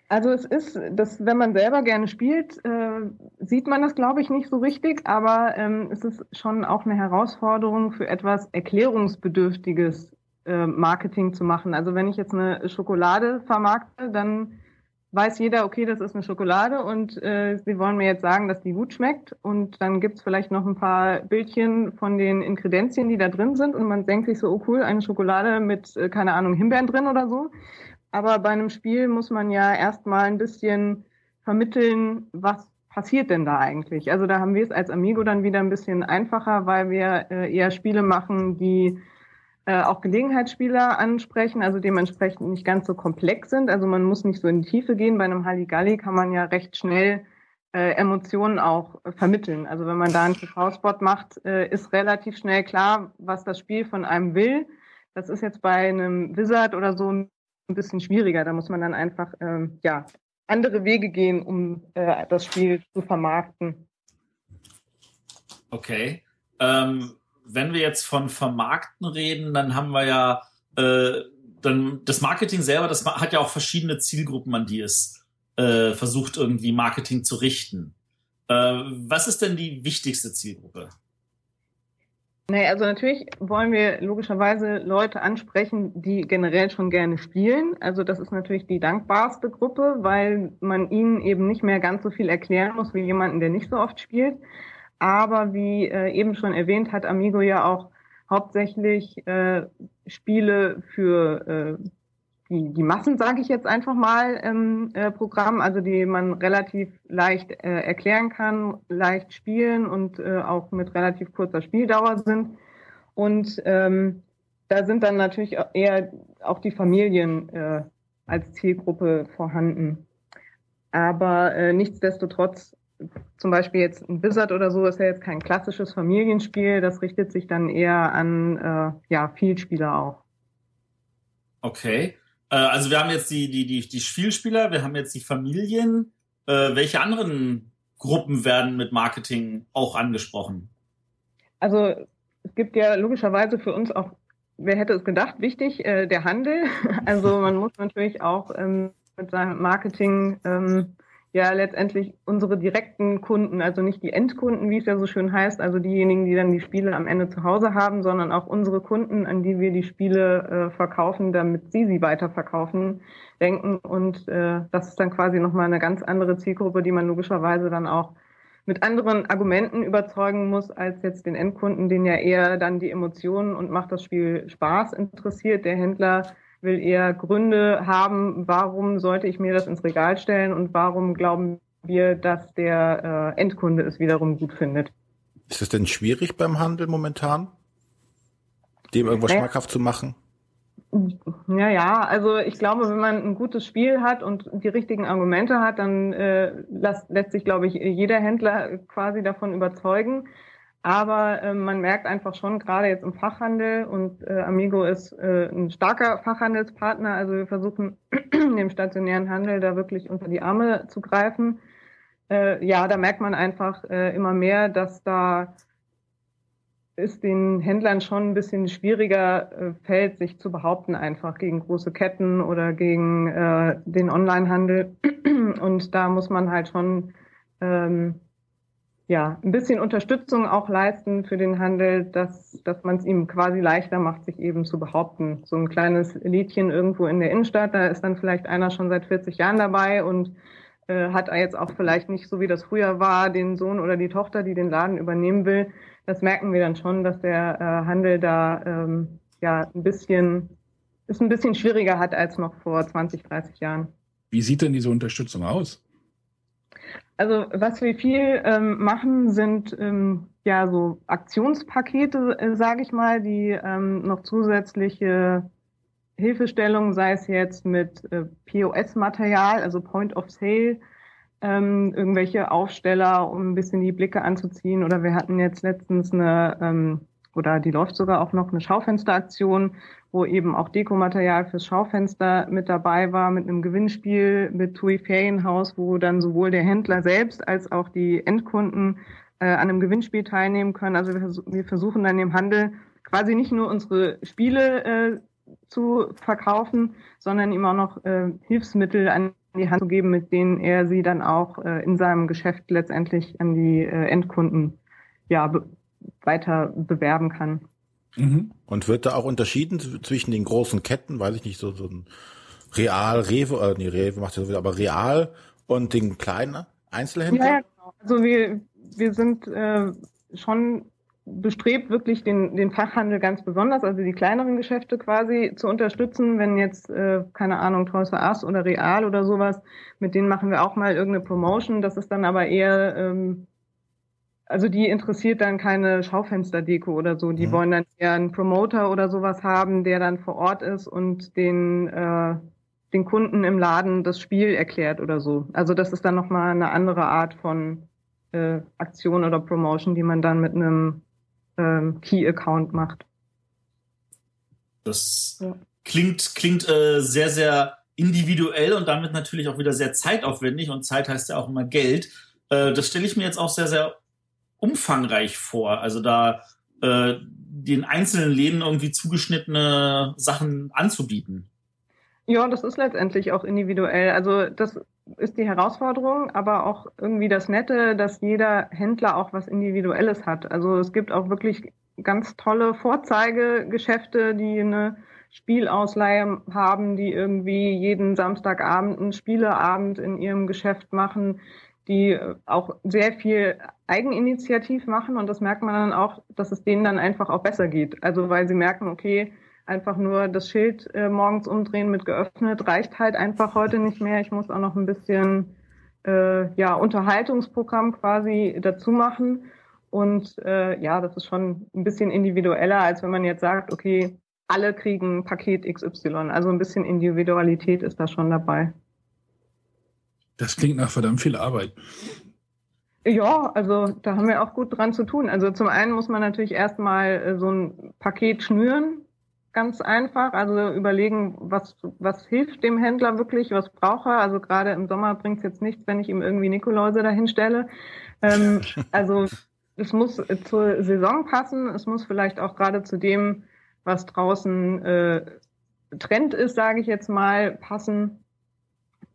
Also es ist, dass wenn man selber gerne spielt, äh, sieht man das, glaube ich, nicht so richtig, aber ähm, es ist schon auch eine Herausforderung für etwas erklärungsbedürftiges äh, Marketing zu machen. Also wenn ich jetzt eine Schokolade vermarkte, dann weiß jeder, okay, das ist eine Schokolade und äh, sie wollen mir jetzt sagen, dass die gut schmeckt und dann gibt's vielleicht noch ein paar Bildchen von den Inkredenzien, die da drin sind und man denkt sich so, oh cool, eine Schokolade mit, äh, keine Ahnung, Himbeeren drin oder so. Aber bei einem Spiel muss man ja erstmal ein bisschen vermitteln, was passiert denn da eigentlich? Also da haben wir es als Amigo dann wieder ein bisschen einfacher, weil wir äh, eher Spiele machen, die äh, auch Gelegenheitsspieler ansprechen, also dementsprechend nicht ganz so komplex sind. Also man muss nicht so in die Tiefe gehen. Bei einem Halligalli kann man ja recht schnell äh, Emotionen auch äh, vermitteln. Also wenn man da einen TV-Spot macht, äh, ist relativ schnell klar, was das Spiel von einem will. Das ist jetzt bei einem Wizard oder so ein bisschen schwieriger. Da muss man dann einfach ähm, ja, andere Wege gehen, um äh, das Spiel zu vermarkten. Okay. Ähm, wenn wir jetzt von Vermarkten reden, dann haben wir ja äh, dann das Marketing selber, das hat ja auch verschiedene Zielgruppen, an die es äh, versucht, irgendwie Marketing zu richten. Äh, was ist denn die wichtigste Zielgruppe? Nee, also natürlich wollen wir logischerweise Leute ansprechen, die generell schon gerne spielen. Also das ist natürlich die dankbarste Gruppe, weil man ihnen eben nicht mehr ganz so viel erklären muss wie jemanden, der nicht so oft spielt. Aber wie äh, eben schon erwähnt, hat Amigo ja auch hauptsächlich äh, Spiele für äh, die, die Massen, sage ich jetzt einfach mal, im äh, Programm, also die man relativ leicht äh, erklären kann, leicht spielen und äh, auch mit relativ kurzer Spieldauer sind. Und ähm, da sind dann natürlich eher auch die Familien äh, als Zielgruppe vorhanden. Aber äh, nichtsdestotrotz, zum Beispiel jetzt ein Wizard oder so, ist ja jetzt kein klassisches Familienspiel. Das richtet sich dann eher an äh, ja, Vielspieler auch. Okay. Äh, also wir haben jetzt die, die, die, die Spielspieler, wir haben jetzt die Familien. Äh, welche anderen Gruppen werden mit Marketing auch angesprochen? Also es gibt ja logischerweise für uns auch, wer hätte es gedacht, wichtig, äh, der Handel. Also man muss natürlich auch ähm, mit seinem Marketing ähm, ja letztendlich unsere direkten Kunden, also nicht die Endkunden, wie es ja so schön heißt, also diejenigen, die dann die Spiele am Ende zu Hause haben, sondern auch unsere Kunden, an die wir die Spiele äh, verkaufen, damit sie sie weiterverkaufen, denken. Und äh, das ist dann quasi nochmal eine ganz andere Zielgruppe, die man logischerweise dann auch mit anderen Argumenten überzeugen muss, als jetzt den Endkunden, den ja eher dann die Emotionen und macht das Spiel Spaß interessiert. Der Händler will eher Gründe haben, warum sollte ich mir das ins Regal stellen und warum glauben wir, dass der äh, Endkunde es wiederum gut findet. Ist es denn schwierig beim Handel momentan, dem irgendwas naja. schmackhaft zu machen? Ja, ja, also ich glaube, wenn man ein gutes Spiel hat und die richtigen Argumente hat, dann äh, lässt, lässt sich, glaube ich, jeder Händler quasi davon überzeugen. Aber äh, man merkt einfach schon, gerade jetzt im Fachhandel und äh, Amigo ist äh, ein starker Fachhandelspartner. Also wir versuchen dem stationären Handel da wirklich unter die Arme zu greifen. Äh, ja, da merkt man einfach äh, immer mehr, dass da ist den Händlern schon ein bisschen schwieriger äh, fällt, sich zu behaupten einfach gegen große Ketten oder gegen den Onlinehandel. Und da muss man halt schon ähm, ja, ein bisschen Unterstützung auch leisten für den Handel, dass, dass man es ihm quasi leichter macht, sich eben zu behaupten. So ein kleines Liedchen irgendwo in der Innenstadt, da ist dann vielleicht einer schon seit 40 Jahren dabei und äh, hat er jetzt auch vielleicht nicht so wie das früher war, den Sohn oder die Tochter, die den Laden übernehmen will. Das merken wir dann schon, dass der äh, Handel da ähm, ja ein bisschen, ist ein bisschen schwieriger hat als noch vor 20, 30 Jahren. Wie sieht denn diese Unterstützung aus? Also was wir viel ähm, machen, sind ähm, ja so Aktionspakete, äh, sage ich mal, die ähm, noch zusätzliche Hilfestellungen, sei es jetzt mit äh, POS-Material, also Point of Sale, ähm, irgendwelche Aufsteller, um ein bisschen die Blicke anzuziehen. Oder wir hatten jetzt letztens eine, ähm, oder die läuft sogar auch noch eine Schaufensteraktion, wo eben auch Dekomaterial fürs Schaufenster mit dabei war, mit einem Gewinnspiel mit TUI Ferienhaus, wo dann sowohl der Händler selbst als auch die Endkunden äh, an einem Gewinnspiel teilnehmen können. Also wir, wir, versuchen dann im Handel quasi nicht nur unsere Spiele äh, zu verkaufen, sondern ihm auch noch äh, Hilfsmittel an die Hand zu geben, mit denen er sie dann auch äh, in seinem Geschäft letztendlich an die äh, Endkunden ja, weiter bewerben kann. Mhm. Und wird da auch unterschieden zwischen den großen Ketten, weiß ich nicht, so, so ein Real, Rewe, äh, nee, Rewe macht ja so, aber Real und den kleinen Einzelhändlern? Ja, genau. Also wir, wir sind äh, schon bestrebt, wirklich den, den Fachhandel ganz besonders, also die kleineren Geschäfte quasi zu unterstützen, wenn jetzt, äh, keine Ahnung, Toys R Us oder Real oder sowas, mit denen machen wir auch mal irgendeine Promotion. Das ist dann aber eher ähm, also die interessiert dann keine Schaufensterdeko oder so. Die mhm. wollen dann eher einen Promoter oder sowas haben, der dann vor Ort ist und den, äh, den Kunden im Laden das Spiel erklärt oder so. Also das ist dann nochmal eine andere Art von äh, Aktion oder Promotion, die man dann mit einem ähm, Key-Account macht. Das ja. klingt, klingt äh, sehr, sehr individuell und damit natürlich auch wieder sehr zeitaufwendig und Zeit heißt ja auch immer Geld. Äh, das stelle ich mir jetzt auch sehr, sehr umfangreich vor. Also da äh, den einzelnen Läden irgendwie zugeschnittene Sachen anzubieten. Ja, das ist letztendlich auch individuell. Also das ist die Herausforderung, aber auch irgendwie das Nette, dass jeder Händler auch was Individuelles hat. Also es gibt auch wirklich ganz tolle Vorzeigegeschäfte, die eine Spielausleihe haben, die irgendwie jeden Samstagabend einen Spieleabend in ihrem Geschäft machen die auch sehr viel Eigeninitiativ machen und das merkt man dann auch, dass es denen dann einfach auch besser geht. Also weil sie merken, okay, einfach nur das Schild äh, morgens umdrehen mit geöffnet reicht halt einfach heute nicht mehr. Ich muss auch noch ein bisschen äh, ja Unterhaltungsprogramm quasi dazu machen und äh, ja, das ist schon ein bisschen individueller, als wenn man jetzt sagt, okay, alle kriegen Paket XY. Also ein bisschen Individualität ist da schon dabei. Das klingt nach verdammt viel Arbeit. Ja, also da haben wir auch gut dran zu tun. Also zum einen muss man natürlich erstmal äh, so ein Paket schnüren, ganz einfach. Also überlegen, was, was hilft dem Händler wirklich, was braucht er. Also gerade im Sommer bringt es jetzt nichts, wenn ich ihm irgendwie Nikoläuse dahin stelle. Ähm, also es muss zur Saison passen, es muss vielleicht auch gerade zu dem, was draußen äh, Trend ist, sage ich jetzt mal, passen.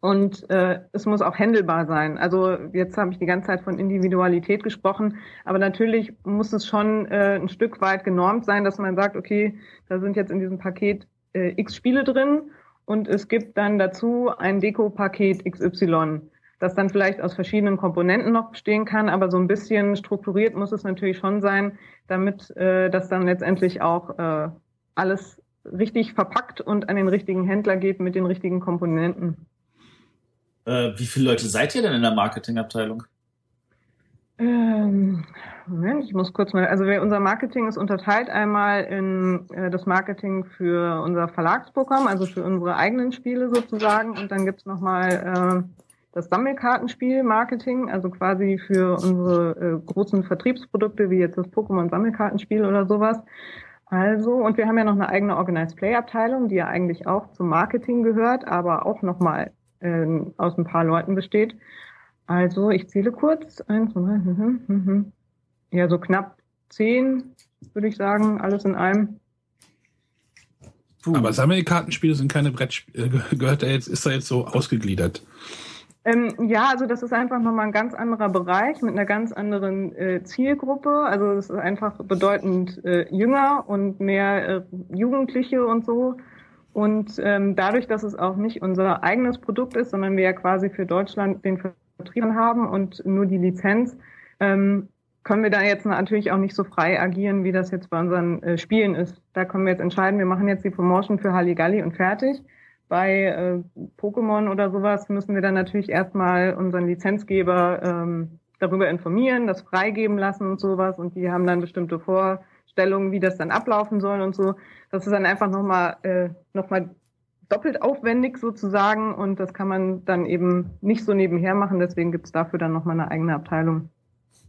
Und äh, es muss auch händelbar sein. Also jetzt habe ich die ganze Zeit von Individualität gesprochen, aber natürlich muss es schon äh, ein Stück weit genormt sein, dass man sagt, okay, da sind jetzt in diesem Paket äh, x Spiele drin und es gibt dann dazu ein Deko-Paket XY, das dann vielleicht aus verschiedenen Komponenten noch bestehen kann, aber so ein bisschen strukturiert muss es natürlich schon sein, damit äh, das dann letztendlich auch äh, alles richtig verpackt und an den richtigen Händler geht mit den richtigen Komponenten. Äh, wie viele Leute seid ihr denn in der Marketingabteilung? Ähm, Moment, ich muss kurz mal. Also wir, unser Marketing ist unterteilt einmal in äh, das Marketing für unser Verlagsprogramm, also für unsere eigenen Spiele sozusagen. Und dann gibt's nochmal äh, das Sammelkartenspiel-Marketing, also quasi für unsere äh, großen Vertriebsprodukte, wie jetzt das Pokémon-Sammelkartenspiel oder sowas. Also, und wir haben ja noch eine eigene Organized Play-Abteilung, die ja eigentlich auch zum Marketing gehört, aber auch nochmal äh, aus ein paar Leuten besteht. Also, ich zähle kurz. Eins, zwei, mhm, mhm. Ja, so knapp zehn, würde ich sagen, alles in einem. Puh. Aber Sammelkartenspiele sind keine Brettspiele. Äh, gehört da jetzt, ist da jetzt so ausgegliedert? Ähm, ja, also das ist einfach nochmal ein ganz anderer Bereich mit einer ganz anderen äh, Zielgruppe. Also es ist einfach bedeutend äh, jünger und mehr äh, Jugendliche und so. Und ähm, dadurch, dass es auch nicht unser eigenes Produkt ist, sondern wir ja quasi für Deutschland den Vertrieb haben und nur die Lizenz, ähm, können wir da jetzt natürlich auch nicht so frei agieren, wie das jetzt bei unseren äh, Spielen ist. Da können wir jetzt entscheiden, wir machen jetzt die Promotion für Halligalli und fertig bei äh, Pokémon oder sowas müssen wir dann natürlich erstmal unseren Lizenzgeber ähm, darüber informieren, das freigeben lassen und sowas. Und die haben dann bestimmte Vorstellungen, wie das dann ablaufen soll und so. Das ist dann einfach nochmal äh, noch mal doppelt aufwendig sozusagen und das kann man dann eben nicht so nebenher machen. Deswegen gibt's dafür dann nochmal eine eigene Abteilung.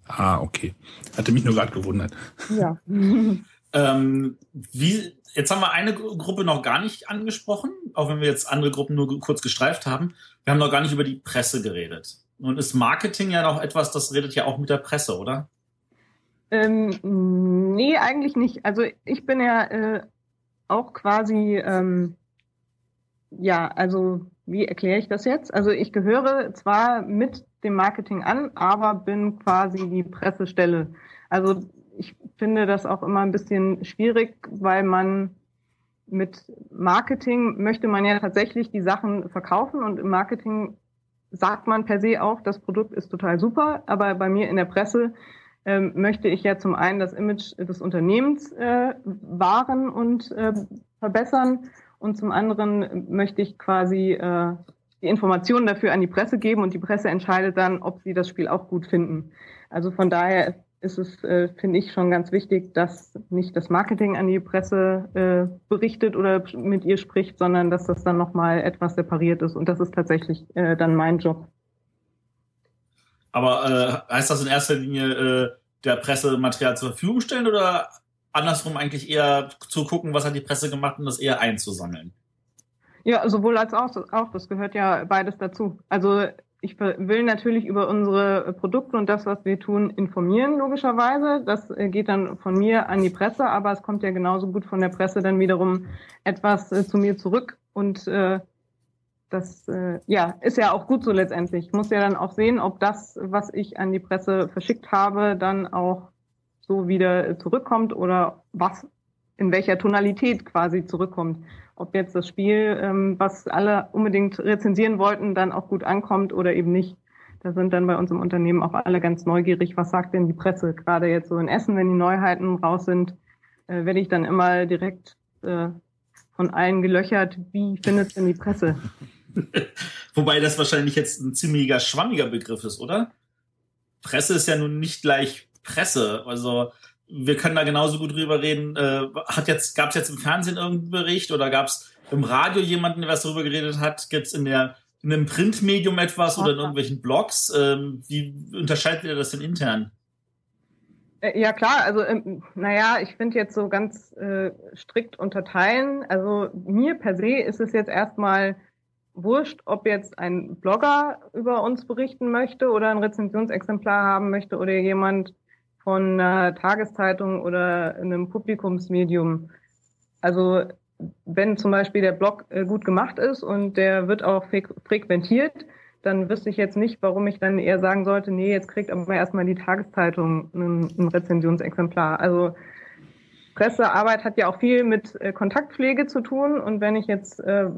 Ah, okay. Hatte mich nur gerade gewundert. Ja. ähm, wie jetzt haben wir eine Gruppe noch gar nicht angesprochen, auch wenn wir jetzt andere Gruppen nur kurz gestreift haben. Wir haben noch gar nicht über die Presse geredet. Nun ist Marketing ja noch etwas, das redet ja auch mit der Presse, oder? Ähm, nee, eigentlich nicht. Also ich bin ja äh, auch quasi, ähm, ja, also wie erkläre ich das jetzt? Also ich gehöre zwar mit dem Marketing an, aber bin quasi die Pressestelle. Also ich finde das auch immer ein bisschen schwierig, weil man mit Marketing möchte man ja tatsächlich die Sachen verkaufen und im Marketing sagt man per se auch, das Produkt ist total super, aber bei mir in der Presse ähm, möchte ich ja zum einen das Image des Unternehmens äh, wahren und äh, verbessern und zum anderen möchte ich quasi äh, die Informationen dafür an die Presse geben und die Presse entscheidet dann, ob sie das Spiel auch gut finden. Also von daher ist es, äh, finde ich, schon ganz wichtig, dass nicht das Marketing an die Presse äh, berichtet oder mit ihr spricht, sondern dass das dann nochmal etwas separiert ist. Und das ist tatsächlich äh, dann mein Job. Aber äh, heißt das in erster Linie äh, der Presse Material zur Verfügung stellen oder andersrum eigentlich eher zu gucken, was hat die Presse gemacht und das eher einzusammeln? Ja, sowohl als auch, auch. Das gehört ja beides dazu. Also ich will natürlich über unsere Produkte und das, was wir tun, informieren, logischerweise. Das äh, geht dann von mir an die Presse, aber es kommt ja genauso gut von der Presse dann wiederum etwas äh, zu mir zurück. Und äh, das äh, ja, ist ja auch gut so letztendlich. Ich muss ja dann auch sehen, ob das, was ich an die Presse verschickt habe, dann auch so wieder zurückkommt oder was in welcher Tonalität quasi zurückkommt ob jetzt das Spiel, ähm, was alle unbedingt rezensieren wollten, dann auch gut ankommt oder eben nicht. Da sind dann bei uns im Unternehmen auch alle ganz neugierig, was sagt denn die Presse? Gerade jetzt so in Essen, wenn die Neuheiten raus sind, äh, werde ich dann immer direkt äh, von allen gelöchert, wie findet denn die Presse? Wobei das wahrscheinlich jetzt ein ziemlicher schwammiger Begriff ist, oder? Presse ist ja nun nicht gleich Presse. Also wir können da genauso gut drüber reden. Äh, hat jetzt, gab es jetzt im Fernsehen irgendeinen Bericht oder gab es im Radio jemanden, der was darüber geredet hat? Gibt es in der in einem Printmedium etwas oder in irgendwelchen Blogs? Ähm, wie unterscheidet ihr das denn intern? Äh, ja klar, also ähm, naja, ich finde jetzt so ganz äh, strikt unterteilen. Also mir per se ist es jetzt erstmal wurscht, ob jetzt ein Blogger über uns berichten möchte oder ein Rezensionsexemplar haben möchte oder jemand von einer Tageszeitung oder einem Publikumsmedium. Also wenn zum Beispiel der Blog äh, gut gemacht ist und der wird auch frequentiert, dann wüsste ich jetzt nicht, warum ich dann eher sagen sollte, nee, jetzt kriegt aber erstmal die Tageszeitung ein, Rezensionsexemplar. Also Pressearbeit hat ja auch viel mit äh, Kontaktpflege zu tun und wenn ich jetzt äh,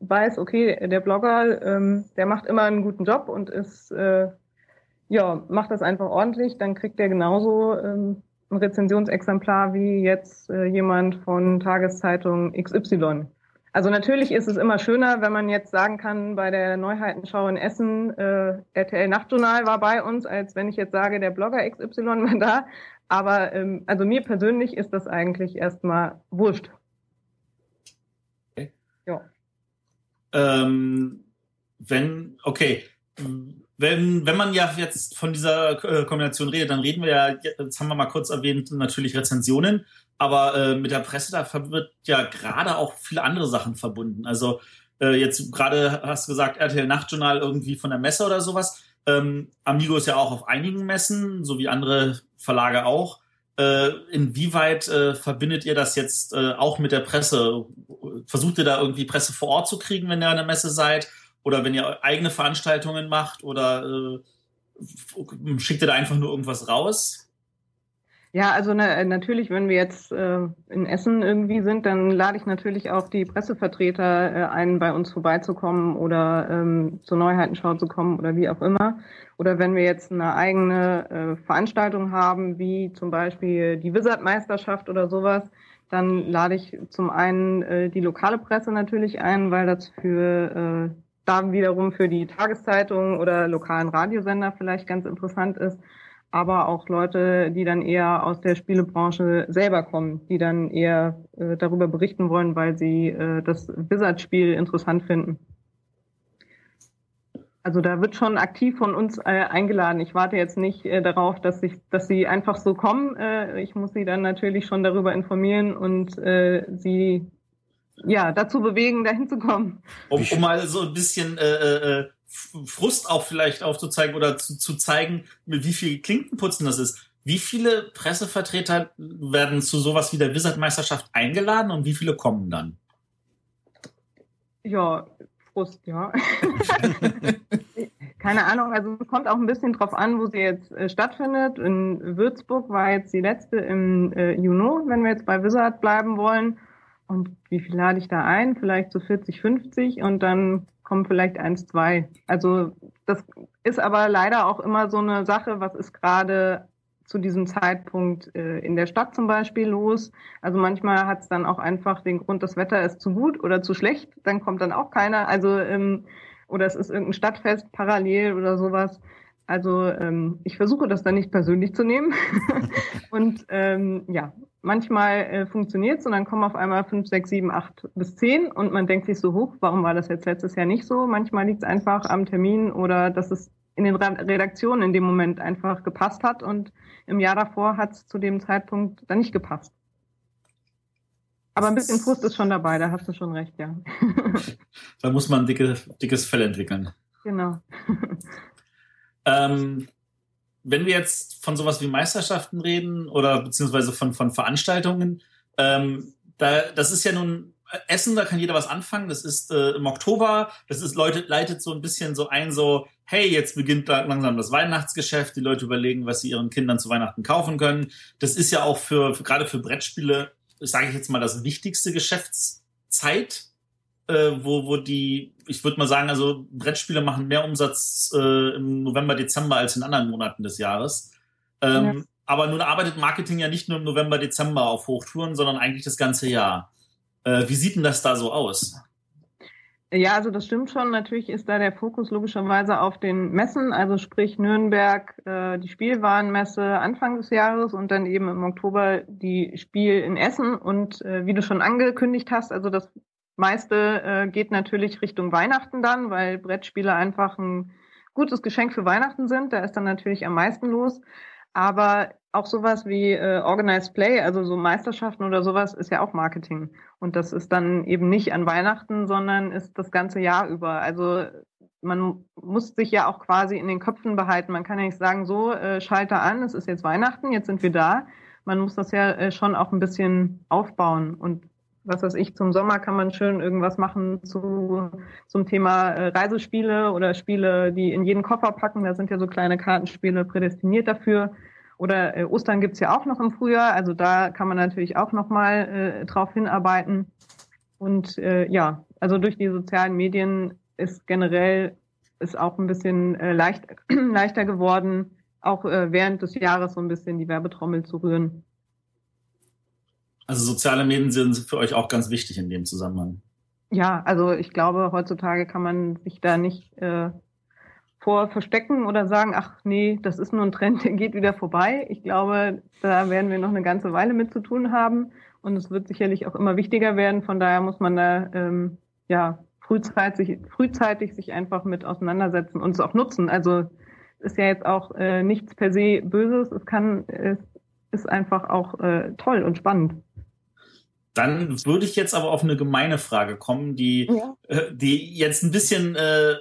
weiß, okay, der Blogger, ähm, der macht immer einen guten Job und ist, äh, ja, macht das einfach ordentlich, dann kriegt der genauso ähm, ein Rezensionsexemplar wie jetzt äh, jemand von Tageszeitung XY. Also natürlich ist es immer schöner, wenn man jetzt sagen kann, bei der Neuheitenschau in Essen, äh, RTL Nachtjournal war bei uns, als wenn ich jetzt sage, der Blogger XY war da. Aber ähm, also mir persönlich ist das eigentlich erstmal wurscht. Okay. Ja. Ähm, wenn, okay. Wenn, wenn man ja jetzt von dieser äh, Kombination redet, dann reden wir ja, jetzt haben wir mal kurz erwähnt, natürlich Rezensionen. Aber äh, mit der Presse, da wird ja gerade auch viele andere Sachen verbunden. Also äh, jetzt gerade hast du gesagt, RTL Nachtjournal irgendwie von der Messe oder sowas. Ähm, Amigo ist ja auch auf einigen Messen, so wie andere Verlage auch. Äh, inwieweit äh, verbindet ihr das jetzt äh, auch mit der Presse? Versucht ihr da irgendwie Presse vor Ort zu kriegen, wenn ihr an der Messe seid? Oder wenn ihr eigene Veranstaltungen macht? Oder äh, schickt ihr da einfach nur irgendwas raus? Ja, also na, natürlich, wenn wir jetzt äh, in Essen irgendwie sind, dann lade ich natürlich auch die Pressevertreter äh, ein, bei uns vorbeizukommen oder ähm, zur Neuheitenschau zu kommen oder wie auch immer. Oder wenn wir jetzt eine eigene äh, Veranstaltung haben, wie zum Beispiel die Wizard-Meisterschaft oder sowas, dann lade ich zum einen äh, die lokale Presse natürlich ein, weil das für äh, da wiederum für die Tageszeitung oder lokalen Radiosender vielleicht ganz interessant ist aber auch Leute, die dann eher aus der Spielebranche selber kommen, die dann eher äh, darüber berichten wollen, weil sie äh, das Wizard-Spiel interessant finden. Also da wird schon aktiv von uns äh, eingeladen. Ich warte jetzt nicht äh, darauf, dass ich, dass sie einfach so kommen. Äh, ich muss sie dann natürlich schon darüber informieren und äh, sie ja dazu bewegen, dahin zu kommen. Um, um mal so ein bisschen Frust auch vielleicht aufzuzeigen oder zu, zu zeigen, wie viel Klinkenputzen das ist. Wie viele Pressevertreter werden zu sowas wie der Wizard-Meisterschaft eingeladen und wie viele kommen dann? Ja, Frust, ja. Keine Ahnung, also es kommt auch ein bisschen drauf an, wo sie jetzt äh, stattfindet. In Würzburg war jetzt die letzte im äh, Juni, wenn wir jetzt bei Wizard bleiben wollen. Und wie viel lade ich da ein? Vielleicht so 40, 50 und dann kommen vielleicht eins, zwei. Also das ist aber leider auch immer so eine Sache, was ist gerade zu diesem Zeitpunkt äh, in der Stadt zum Beispiel los. Also manchmal hat es dann auch einfach den Grund, das Wetter ist zu gut oder zu schlecht, dann kommt dann auch keiner. Also ähm, oder es ist irgendein Stadtfest parallel oder sowas. Also ähm, ich versuche das dann nicht persönlich zu nehmen. und ähm, ja, manchmal äh, funktioniert es und dann kommen auf einmal fünf, sechs, sieben, acht bis zehn und man denkt sich so hoch, warum war das jetzt letztes Jahr nicht so? Manchmal liegt es einfach am Termin oder dass es in den Redaktionen in dem Moment einfach gepasst hat und im Jahr davor hat es zu dem Zeitpunkt dann nicht gepasst. Aber ein bisschen Frust ist schon dabei, da hast du schon recht, ja. da muss man ein dicke, dickes Fell entwickeln. Genau. ähm, wenn wir jetzt von sowas wie Meisterschaften reden oder beziehungsweise von, von Veranstaltungen, ähm, da, das ist ja nun Essen, da kann jeder was anfangen. Das ist äh, im Oktober. Das ist Leute leitet so ein bisschen so ein so, hey, jetzt beginnt da langsam das Weihnachtsgeschäft. Die Leute überlegen, was sie ihren Kindern zu Weihnachten kaufen können. Das ist ja auch für, für gerade für Brettspiele, sage ich jetzt mal, das wichtigste Geschäftszeit äh, wo, wo die, ich würde mal sagen, also Brettspiele machen mehr Umsatz äh, im November, Dezember als in anderen Monaten des Jahres. Ähm, ja. Aber nun arbeitet Marketing ja nicht nur im November, Dezember auf Hochtouren, sondern eigentlich das ganze Jahr. Äh, wie sieht denn das da so aus? Ja, also das stimmt schon. Natürlich ist da der Fokus logischerweise auf den Messen, also sprich Nürnberg, äh, die Spielwarenmesse Anfang des Jahres und dann eben im Oktober die Spiel in Essen. Und äh, wie du schon angekündigt hast, also das meiste äh, geht natürlich Richtung Weihnachten dann, weil Brettspiele einfach ein gutes Geschenk für Weihnachten sind. Da ist dann natürlich am meisten los. Aber auch sowas wie äh, Organized Play, also so Meisterschaften oder sowas, ist ja auch Marketing. Und das ist dann eben nicht an Weihnachten, sondern ist das ganze Jahr über. Also man muss sich ja auch quasi in den Köpfen behalten. Man kann ja nicht sagen, so, äh, Schalter an, es ist jetzt Weihnachten, jetzt sind wir da. Man muss das ja äh, schon auch ein bisschen aufbauen. Und was weiß ich, zum Sommer kann man schön irgendwas machen zu, zum Thema äh, Reisespiele oder Spiele, die in jeden Koffer packen. Da sind ja so kleine Kartenspiele prädestiniert dafür. Oder äh, Ostern gibt's ja auch noch im Frühjahr. Also da kann man natürlich auch nochmal äh, drauf hinarbeiten. Und äh, ja, also durch die sozialen Medien ist generell ist auch ein bisschen äh, leicht, leichter geworden, auch äh, während des Jahres so ein bisschen die Werbetrommel zu rühren. Also soziale Medien sind für euch auch ganz wichtig in dem Zusammenhang. Ja, also ich glaube, heutzutage kann man sich da nicht äh, vor verstecken oder sagen, ach nee, das ist nur ein Trend, der geht wieder vorbei. Ich glaube, da werden wir noch eine ganze Weile mit zu tun haben und es wird sicherlich auch immer wichtiger werden. Von daher muss man da ähm, ja frühzeitig, frühzeitig sich einfach mit auseinandersetzen und es auch nutzen. Also ist ja jetzt auch äh, nichts per se Böses. Es kann, es ist einfach auch äh, toll und spannend. Dann würde ich jetzt aber auf eine gemeine Frage kommen, die, ja. äh, die jetzt ein bisschen, äh,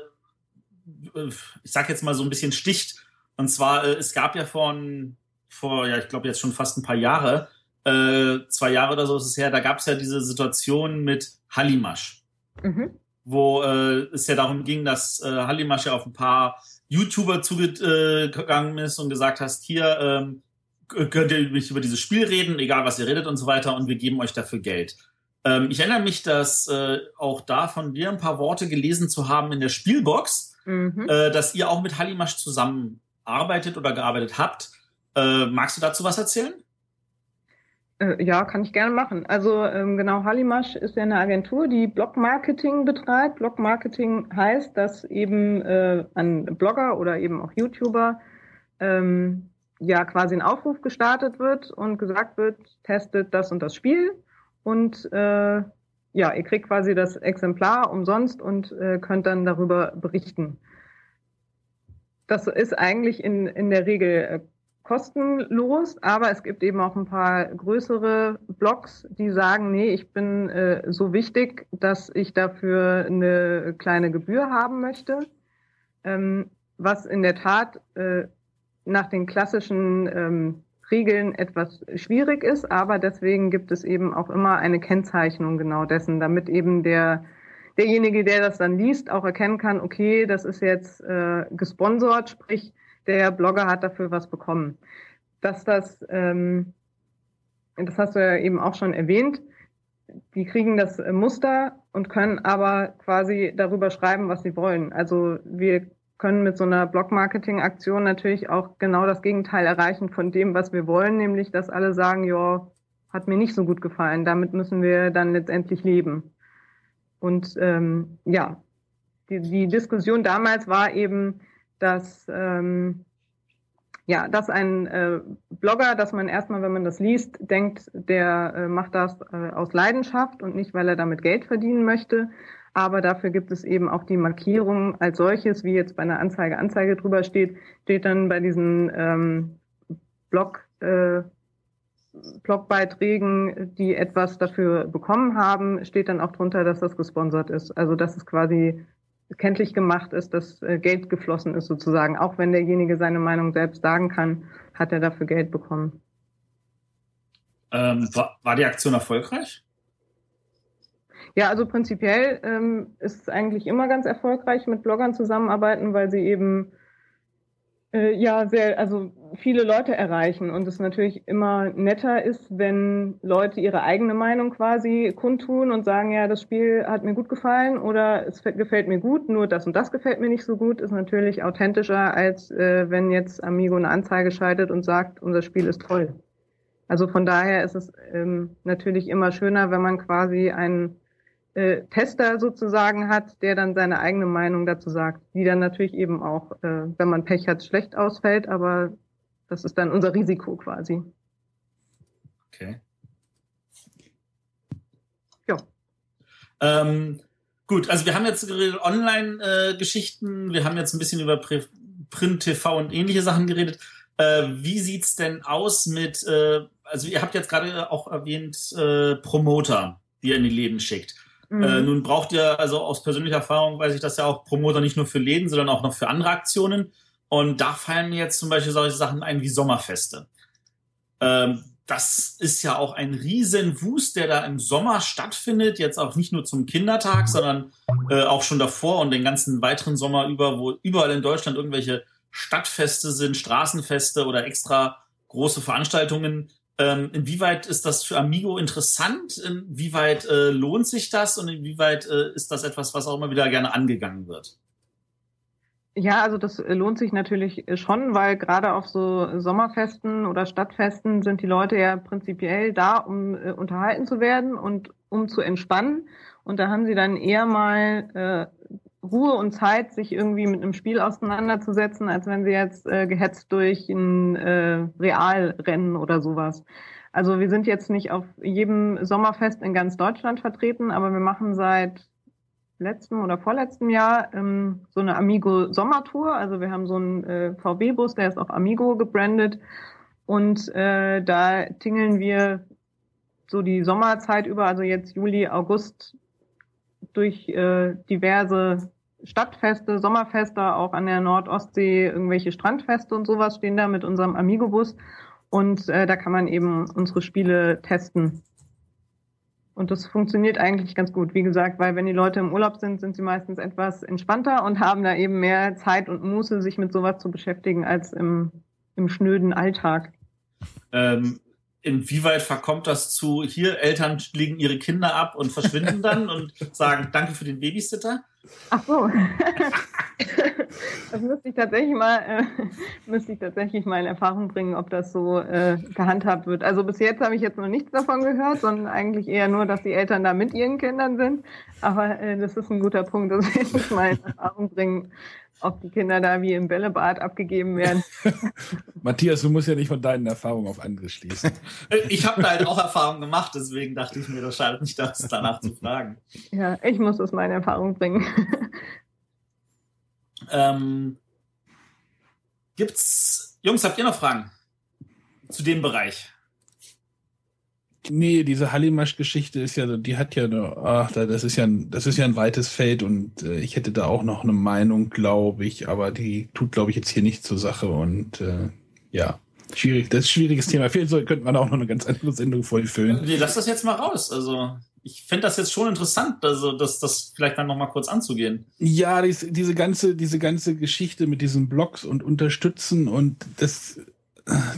ich sag jetzt mal so ein bisschen sticht. Und zwar, äh, es gab ja von, vor, ja, ich glaube jetzt schon fast ein paar Jahre, äh, zwei Jahre oder so ist es her, da gab es ja diese Situation mit Hallimasch. Mhm. Wo äh, es ja darum ging, dass Hallimasch ja auf ein paar YouTuber zugegangen ist und gesagt hast, hier ähm, könnt ihr mich über dieses Spiel reden, egal was ihr redet und so weiter, und wir geben euch dafür Geld. Ähm, ich erinnere mich, dass äh, auch da von dir ein paar Worte gelesen zu haben in der Spielbox, mhm. äh, dass ihr auch mit Hallimasch zusammenarbeitet oder gearbeitet habt. Äh, magst du dazu was erzählen? Äh, ja, kann ich gerne machen. Also ähm, genau, Hallimasch ist ja eine Agentur, die Blog-Marketing betreibt. Blog-Marketing heißt, dass eben äh, an Blogger oder eben auch YouTuber ähm, ja quasi ein Aufruf gestartet wird und gesagt wird, testet das und das Spiel und äh, ja, ihr kriegt quasi das Exemplar umsonst und äh, könnt dann darüber berichten. Das ist eigentlich in, in der Regel äh, kostenlos, aber es gibt eben auch ein paar größere Blogs, die sagen, nee, ich bin äh, so wichtig, dass ich dafür eine kleine Gebühr haben möchte, ähm, was in der Tat äh, nach den klassischen ähm, Regeln etwas schwierig ist, aber deswegen gibt es eben auch immer eine Kennzeichnung genau dessen, damit eben der derjenige, der das dann liest, auch erkennen kann, okay, das ist jetzt äh, gesponsert, sprich, der Blogger hat dafür was bekommen. Dass das, ähm, das hast du ja eben auch schon erwähnt, die kriegen das Muster und können aber quasi darüber schreiben, was sie wollen. Also wir können mit so einer Blog-Marketing-Aktion natürlich auch genau das Gegenteil erreichen von dem, was wir wollen, nämlich dass alle sagen, ja, hat mir nicht so gut gefallen. Damit müssen wir dann letztendlich leben. Und ähm, ja, die, die Diskussion damals war eben, dass ähm, ja, dass ein äh, Blogger, dass man erstmal, wenn man das liest, denkt, der äh, macht das äh, aus Leidenschaft und nicht, weil er damit Geld verdienen möchte. Aber dafür gibt es eben auch die Markierung als solches, wie jetzt bei einer Anzeige Anzeige drüber steht, steht dann bei diesen ähm, Blog, äh, Blogbeiträgen, die etwas dafür bekommen haben, steht dann auch drunter, dass das gesponsert ist. Also das ist quasi kenntlich gemacht ist, dass äh, Geld geflossen ist sozusagen. Auch wenn derjenige seine Meinung selbst sagen kann, hat er dafür Geld bekommen. Ähm, war, war die Aktion erfolgreich? Ja, also prinzipiell ähm, ist es eigentlich immer ganz erfolgreich mit Bloggern zusammenarbeiten, weil sie eben äh, ja, sehr, also viele Leute erreichen und es natürlich immer netter ist, wenn Leute ihre eigene Meinung quasi kundtun und sagen, ja, das Spiel hat mir gut gefallen oder es gefällt mir gut, nur das und das gefällt mir nicht so gut, ist natürlich authentischer, als äh, wenn jetzt Amigo eine Anzeige schaltet und sagt, unser Spiel ist toll. Also von daher ist es ähm, natürlich immer schöner, wenn man quasi einen äh, Tester sozusagen hat, der dann seine eigene Meinung dazu sagt, die dann natürlich eben auch, äh, wenn man Pech hat, schlecht ausfällt, aber das ist dann unser Risiko quasi. Okay. Ja. Ähm, gut, also wir haben jetzt geredet Online-Geschichten, äh, wir haben jetzt ein bisschen über Print, TV und ähnliche Sachen geredet. Äh, wie sieht's denn aus mit, äh, also ihr habt jetzt gerade auch erwähnt, äh, Promoter, die ihr in die Läden schickt. Mhm. Äh, nun braucht ihr, also aus persönlicher Erfahrung weiß ich das ja auch Promoter nicht nur für Läden, sondern auch noch für andere Aktionen. Und da fallen mir jetzt zum Beispiel solche Sachen ein wie Sommerfeste. Ähm, das ist ja auch ein riesen Wust, der da im Sommer stattfindet. Jetzt auch nicht nur zum Kindertag, sondern äh, auch schon davor und den ganzen weiteren Sommer über, wo überall in Deutschland irgendwelche Stadtfeste sind, Straßenfeste oder extra große Veranstaltungen. Ähm, inwieweit ist das für Amigo interessant? Inwieweit äh, lohnt sich das und inwieweit äh, ist das etwas, was auch immer wieder gerne angegangen wird? Ja, also das lohnt sich natürlich schon, weil gerade auf so Sommerfesten oder Stadtfesten sind die Leute ja prinzipiell da, um äh, unterhalten zu werden und um zu entspannen. Und da haben sie dann eher mal äh, Ruhe und Zeit, sich irgendwie mit einem Spiel auseinanderzusetzen, als wenn sie jetzt äh, gehetzt durch ein äh, Realrennen oder sowas. Also wir sind jetzt nicht auf jedem Sommerfest in ganz Deutschland vertreten, aber wir machen seit letztem oder vorletztem Jahr ähm, so eine Amigo Sommertour. Also wir haben so einen äh, VW-Bus, der ist auch Amigo gebrandet. Und äh, da tingeln wir so die Sommerzeit über, also jetzt Juli, August durch äh, diverse Stadtfeste, Sommerfeste, auch an der Nordostsee, irgendwelche Strandfeste und sowas stehen da mit unserem Amigo-Bus. Und äh, da kann man eben unsere Spiele testen. Und das funktioniert eigentlich ganz gut. Wie gesagt, weil wenn die Leute im Urlaub sind, sind sie meistens etwas entspannter und haben da eben mehr Zeit und Muße, sich mit sowas zu beschäftigen, als im, im schnöden Alltag. Ähm, inwieweit verkommt das zu, hier Eltern legen ihre Kinder ab und verschwinden dann und sagen Danke für den Babysitter? Ach so. das müsste ich tatsächlich mal, äh, müsste ich tatsächlich mal in Erfahrung bringen, ob das so äh, gehandhabt wird. Also bis jetzt habe ich jetzt noch nichts davon gehört, sondern eigentlich eher nur, dass die Eltern da mit ihren Kindern sind. Aber äh, das ist ein guter Punkt, das werde ich mal in Erfahrung bringen, ob die Kinder da wie im Bällebad abgegeben werden. Matthias, du musst ja nicht von deinen Erfahrungen auf andere schließen. Ich habe da halt auch Erfahrungen gemacht, deswegen dachte ich mir, das schadet nicht, das danach zu fragen. Ja, ich muss es in Erfahrung bringen. Ähm, gibt's, Jungs, habt ihr noch Fragen zu dem Bereich? Nee, diese Hallimasch-Geschichte ist ja, die hat ja, ach, das ist ja, ein, das ist ja ein weites Feld und äh, ich hätte da auch noch eine Meinung, glaube ich, aber die tut, glaube ich, jetzt hier nicht zur Sache und äh, ja, schwierig, das ist ein schwieriges Thema. Vielleicht könnte man auch noch eine ganz andere Sendung vollfüllen. Nee, lass das jetzt mal raus. Also ich fände das jetzt schon interessant, also das, das vielleicht dann noch mal kurz anzugehen. Ja, dies, diese ganze, diese ganze Geschichte mit diesen Blogs und Unterstützen und das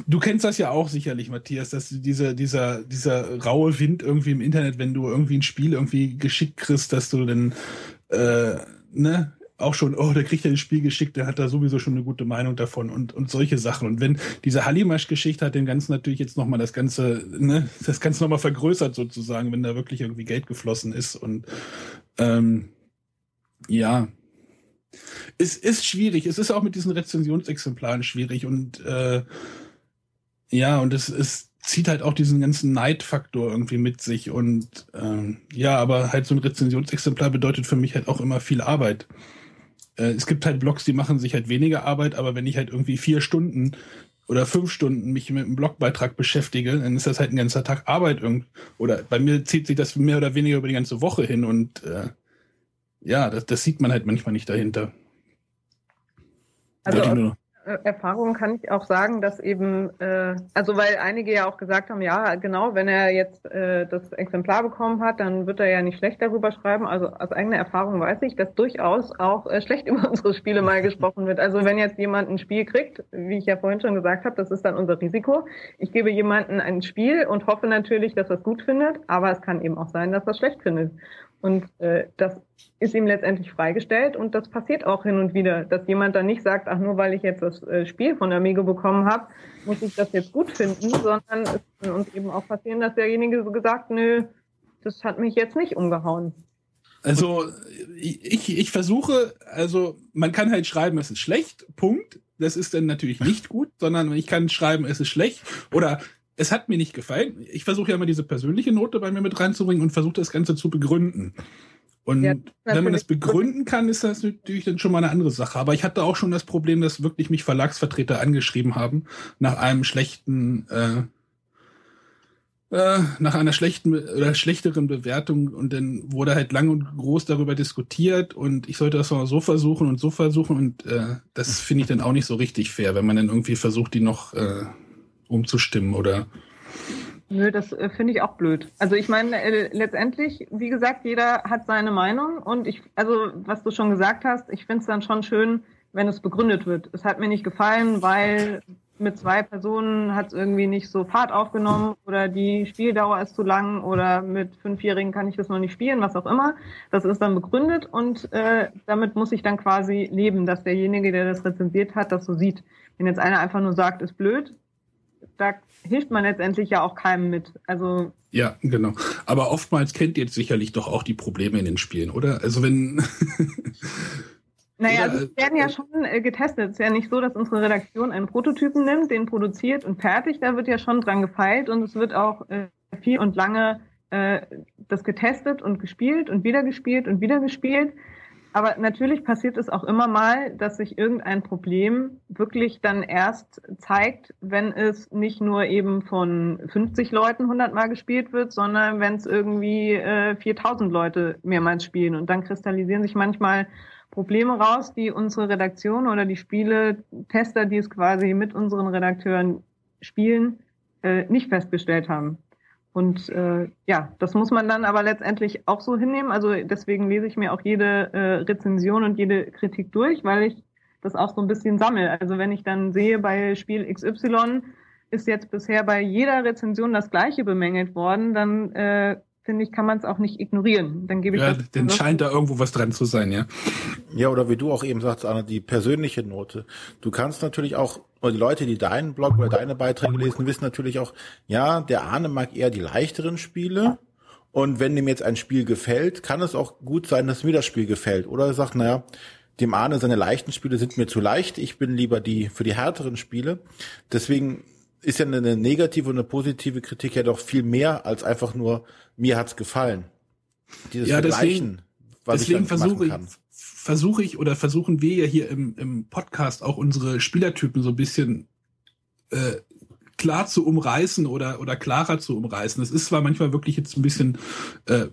Du kennst das ja auch sicherlich, Matthias, dass dieser, dieser, dieser raue Wind irgendwie im Internet, wenn du irgendwie ein Spiel irgendwie geschickt kriegst, dass du dann, äh, ne, auch schon, oh, der kriegt ja ein Spiel geschickt, der hat da sowieso schon eine gute Meinung davon und, und solche Sachen. Und wenn diese Hallimasch-Geschichte hat dem Ganzen natürlich jetzt nochmal das Ganze, ne, das Ganze nochmal vergrößert sozusagen, wenn da wirklich irgendwie Geld geflossen ist und, ähm, ja, es ist schwierig. Es ist auch mit diesen Rezensionsexemplaren schwierig und äh, ja, und es, es zieht halt auch diesen ganzen Neidfaktor irgendwie mit sich und ähm, ja, aber halt so ein Rezensionsexemplar bedeutet für mich halt auch immer viel Arbeit. Äh, es gibt halt Blogs, die machen sich halt weniger Arbeit, aber wenn ich halt irgendwie vier Stunden oder fünf Stunden mich mit einem Blogbeitrag beschäftige, dann ist das halt ein ganzer Tag Arbeit irgendwie. Oder bei mir zieht sich das mehr oder weniger über die ganze Woche hin und äh, ja, das, das sieht man halt manchmal nicht dahinter. Also Erfahrung kann ich auch sagen, dass eben, äh, also weil einige ja auch gesagt haben, ja, genau, wenn er jetzt äh, das Exemplar bekommen hat, dann wird er ja nicht schlecht darüber schreiben. Also aus eigener Erfahrung weiß ich, dass durchaus auch äh, schlecht über unsere Spiele mal gesprochen wird. Also wenn jetzt jemand ein Spiel kriegt, wie ich ja vorhin schon gesagt habe, das ist dann unser Risiko. Ich gebe jemandem ein Spiel und hoffe natürlich, dass er es gut findet, aber es kann eben auch sein, dass er es schlecht findet. Und äh, das ist ihm letztendlich freigestellt und das passiert auch hin und wieder, dass jemand dann nicht sagt, ach nur weil ich jetzt das äh, Spiel von Amigo bekommen habe, muss ich das jetzt gut finden, sondern es kann uns eben auch passieren, dass derjenige so gesagt, nö, das hat mich jetzt nicht umgehauen. Also ich, ich versuche, also man kann halt schreiben, es ist schlecht, Punkt. Das ist dann natürlich nicht gut, sondern ich kann schreiben, es ist schlecht oder es hat mir nicht gefallen. Ich versuche ja immer diese persönliche Note bei mir mit reinzubringen und versuche das Ganze zu begründen. Und ja, wenn man das begründen kann, ist das natürlich dann schon mal eine andere Sache. Aber ich hatte auch schon das Problem, dass wirklich mich Verlagsvertreter angeschrieben haben nach einem schlechten, äh, äh, nach einer schlechten oder schlechteren Bewertung und dann wurde halt lang und groß darüber diskutiert und ich sollte das mal so versuchen und so versuchen und äh, das finde ich dann auch nicht so richtig fair, wenn man dann irgendwie versucht, die noch äh, umzustimmen oder Nö, das äh, finde ich auch blöd. Also ich meine, äh, letztendlich, wie gesagt, jeder hat seine Meinung und ich, also was du schon gesagt hast, ich finde es dann schon schön, wenn es begründet wird. Es hat mir nicht gefallen, weil mit zwei Personen hat es irgendwie nicht so Fahrt aufgenommen oder die Spieldauer ist zu lang oder mit Fünfjährigen kann ich das noch nicht spielen, was auch immer. Das ist dann begründet und äh, damit muss ich dann quasi leben, dass derjenige, der das rezensiert hat, das so sieht. Wenn jetzt einer einfach nur sagt, ist blöd, da hilft man letztendlich ja auch keinem mit. Also ja, genau. Aber oftmals kennt ihr jetzt sicherlich doch auch die Probleme in den Spielen, oder? Also wenn Naja, Oder, die werden ja äh, schon äh, getestet. Es ist ja nicht so, dass unsere Redaktion einen Prototypen nimmt, den produziert und fertig. Da wird ja schon dran gefeilt und es wird auch äh, viel und lange das getestet und gespielt und wieder gespielt und wieder gespielt. Aber natürlich passiert es auch immer mal, dass sich irgendein Problem wirklich dann erst zeigt, wenn es nicht nur eben von 50 Leuten 100 Mal gespielt wird, sondern wenn es irgendwie äh, 4000 Leute mehrmals spielen. Und dann kristallisieren sich manchmal Probleme raus, die unsere Redaktion oder die Spiele-Tester, die es quasi mit unseren Redakteuren spielen, äh, nicht festgestellt haben. Und äh, ja, das muss man dann aber letztendlich auch so hinnehmen. Also deswegen lese ich mir auch jede äh, Rezension und jede Kritik durch, weil ich das auch so ein bisschen sammle. Also wenn ich dann sehe, bei Spiel XY ist jetzt bisher bei jeder Rezension das gleiche bemängelt worden, dann äh, finde ich, kann man es auch nicht ignorieren. Dann gebe ich ja, das. Dann scheint da irgendwo was dran zu sein, ja. Ja, oder wie du auch eben sagst, Anna, die persönliche Note. Du kannst natürlich auch, oder die Leute, die deinen Blog oder deine Beiträge lesen, wissen natürlich auch, ja, der Arne mag eher die leichteren Spiele. Und wenn dem jetzt ein Spiel gefällt, kann es auch gut sein, dass mir das Spiel gefällt. Oder er sagt, naja, dem Arne seine leichten Spiele sind mir zu leicht. Ich bin lieber die für die härteren Spiele. Deswegen ist ja eine negative und eine positive Kritik ja doch viel mehr als einfach nur, mir hat's gefallen. Dieses ja, Vergleichen, was deswegen ich versuche ich, versuche ich oder versuchen wir ja hier im, im Podcast auch unsere Spielertypen so ein bisschen äh, klar zu umreißen oder oder klarer zu umreißen. Es ist zwar manchmal wirklich jetzt ein bisschen äh,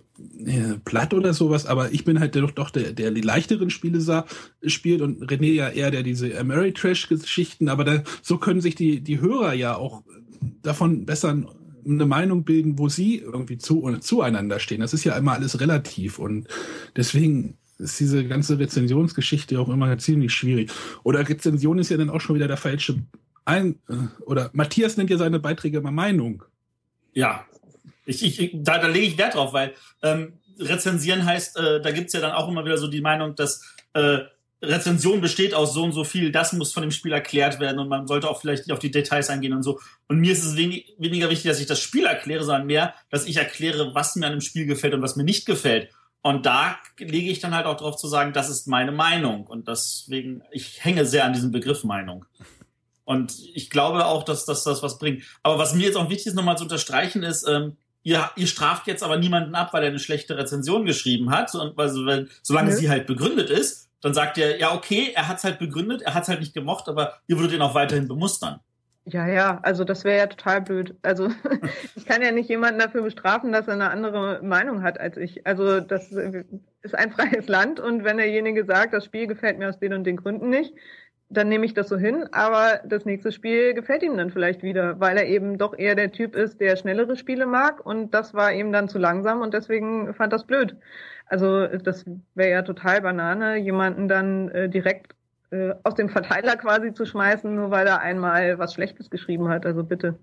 äh platt oder sowas, aber ich bin halt doch doch der der die leichteren Spiele sah, spielt und René ja eher der diese Ameritrash Geschichten, aber da, so können sich die die Hörer ja auch davon besser eine Meinung bilden, wo sie irgendwie zu zueinander stehen. Das ist ja immer alles relativ und deswegen ist diese ganze Rezensionsgeschichte auch immer ziemlich schwierig. Oder Rezension ist ja dann auch schon wieder der falsche ein, äh, oder Matthias nennt ja seine Beiträge immer Meinung. Ja, ich, ich, da, da lege ich Wert drauf, weil ähm, rezensieren heißt, äh, da gibt's ja dann auch immer wieder so die Meinung, dass äh, Rezension besteht aus so und so viel, das muss von dem Spiel erklärt werden und man sollte auch vielleicht nicht auf die Details eingehen und so. Und mir ist es wenig, weniger wichtig, dass ich das Spiel erkläre, sondern mehr, dass ich erkläre, was mir an dem Spiel gefällt und was mir nicht gefällt. Und da lege ich dann halt auch drauf zu sagen, das ist meine Meinung. Und deswegen, ich hänge sehr an diesem Begriff Meinung. Und ich glaube auch, dass, dass das was bringt. Aber was mir jetzt auch wichtig ist, nochmal zu unterstreichen, ist, ähm, ihr, ihr straft jetzt aber niemanden ab, weil er eine schlechte Rezension geschrieben hat. Und also, wenn, solange ja. sie halt begründet ist, dann sagt ihr, ja, okay, er hat es halt begründet, er hat es halt nicht gemocht, aber ihr würdet ihn auch weiterhin bemustern. Ja, ja, also das wäre ja total blöd. Also ich kann ja nicht jemanden dafür bestrafen, dass er eine andere Meinung hat als ich. Also das ist ein freies Land und wenn derjenige sagt, das Spiel gefällt mir aus den und den Gründen nicht, dann nehme ich das so hin, aber das nächste Spiel gefällt ihm dann vielleicht wieder, weil er eben doch eher der Typ ist, der schnellere Spiele mag und das war ihm dann zu langsam und deswegen fand das blöd. Also das wäre ja total Banane, jemanden dann äh, direkt äh, aus dem Verteiler quasi zu schmeißen, nur weil er einmal was Schlechtes geschrieben hat. Also bitte.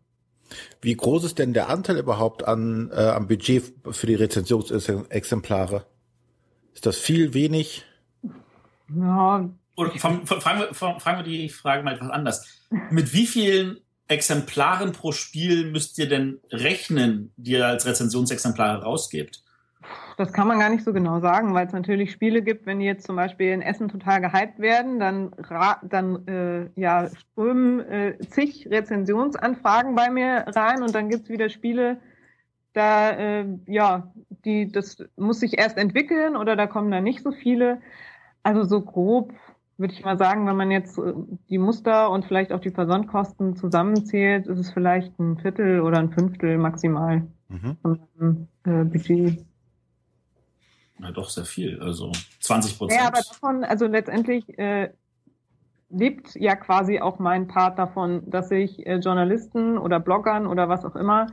Wie groß ist denn der Anteil überhaupt an äh, am Budget für die Rezensionsexemplare? Ist das viel, wenig? Ja, oder fragen wir, fragen wir die Frage mal etwas anders. Mit wie vielen Exemplaren pro Spiel müsst ihr denn rechnen, die ihr als Rezensionsexemplare rausgebt? Das kann man gar nicht so genau sagen, weil es natürlich Spiele gibt, wenn die jetzt zum Beispiel in Essen total gehypt werden, dann, dann äh, ja, strömen äh, zig Rezensionsanfragen bei mir rein und dann gibt's wieder Spiele, da äh, ja, die das muss sich erst entwickeln oder da kommen da nicht so viele. Also so grob würde ich mal sagen, wenn man jetzt äh, die Muster und vielleicht auch die Versandkosten zusammenzählt, ist es vielleicht ein Viertel oder ein Fünftel maximal mhm. von meinem äh, Budget. Na doch, sehr viel. Also 20 Prozent. Ja, aber davon, also letztendlich äh, lebt ja quasi auch mein Part davon, dass ich äh, Journalisten oder Bloggern oder was auch immer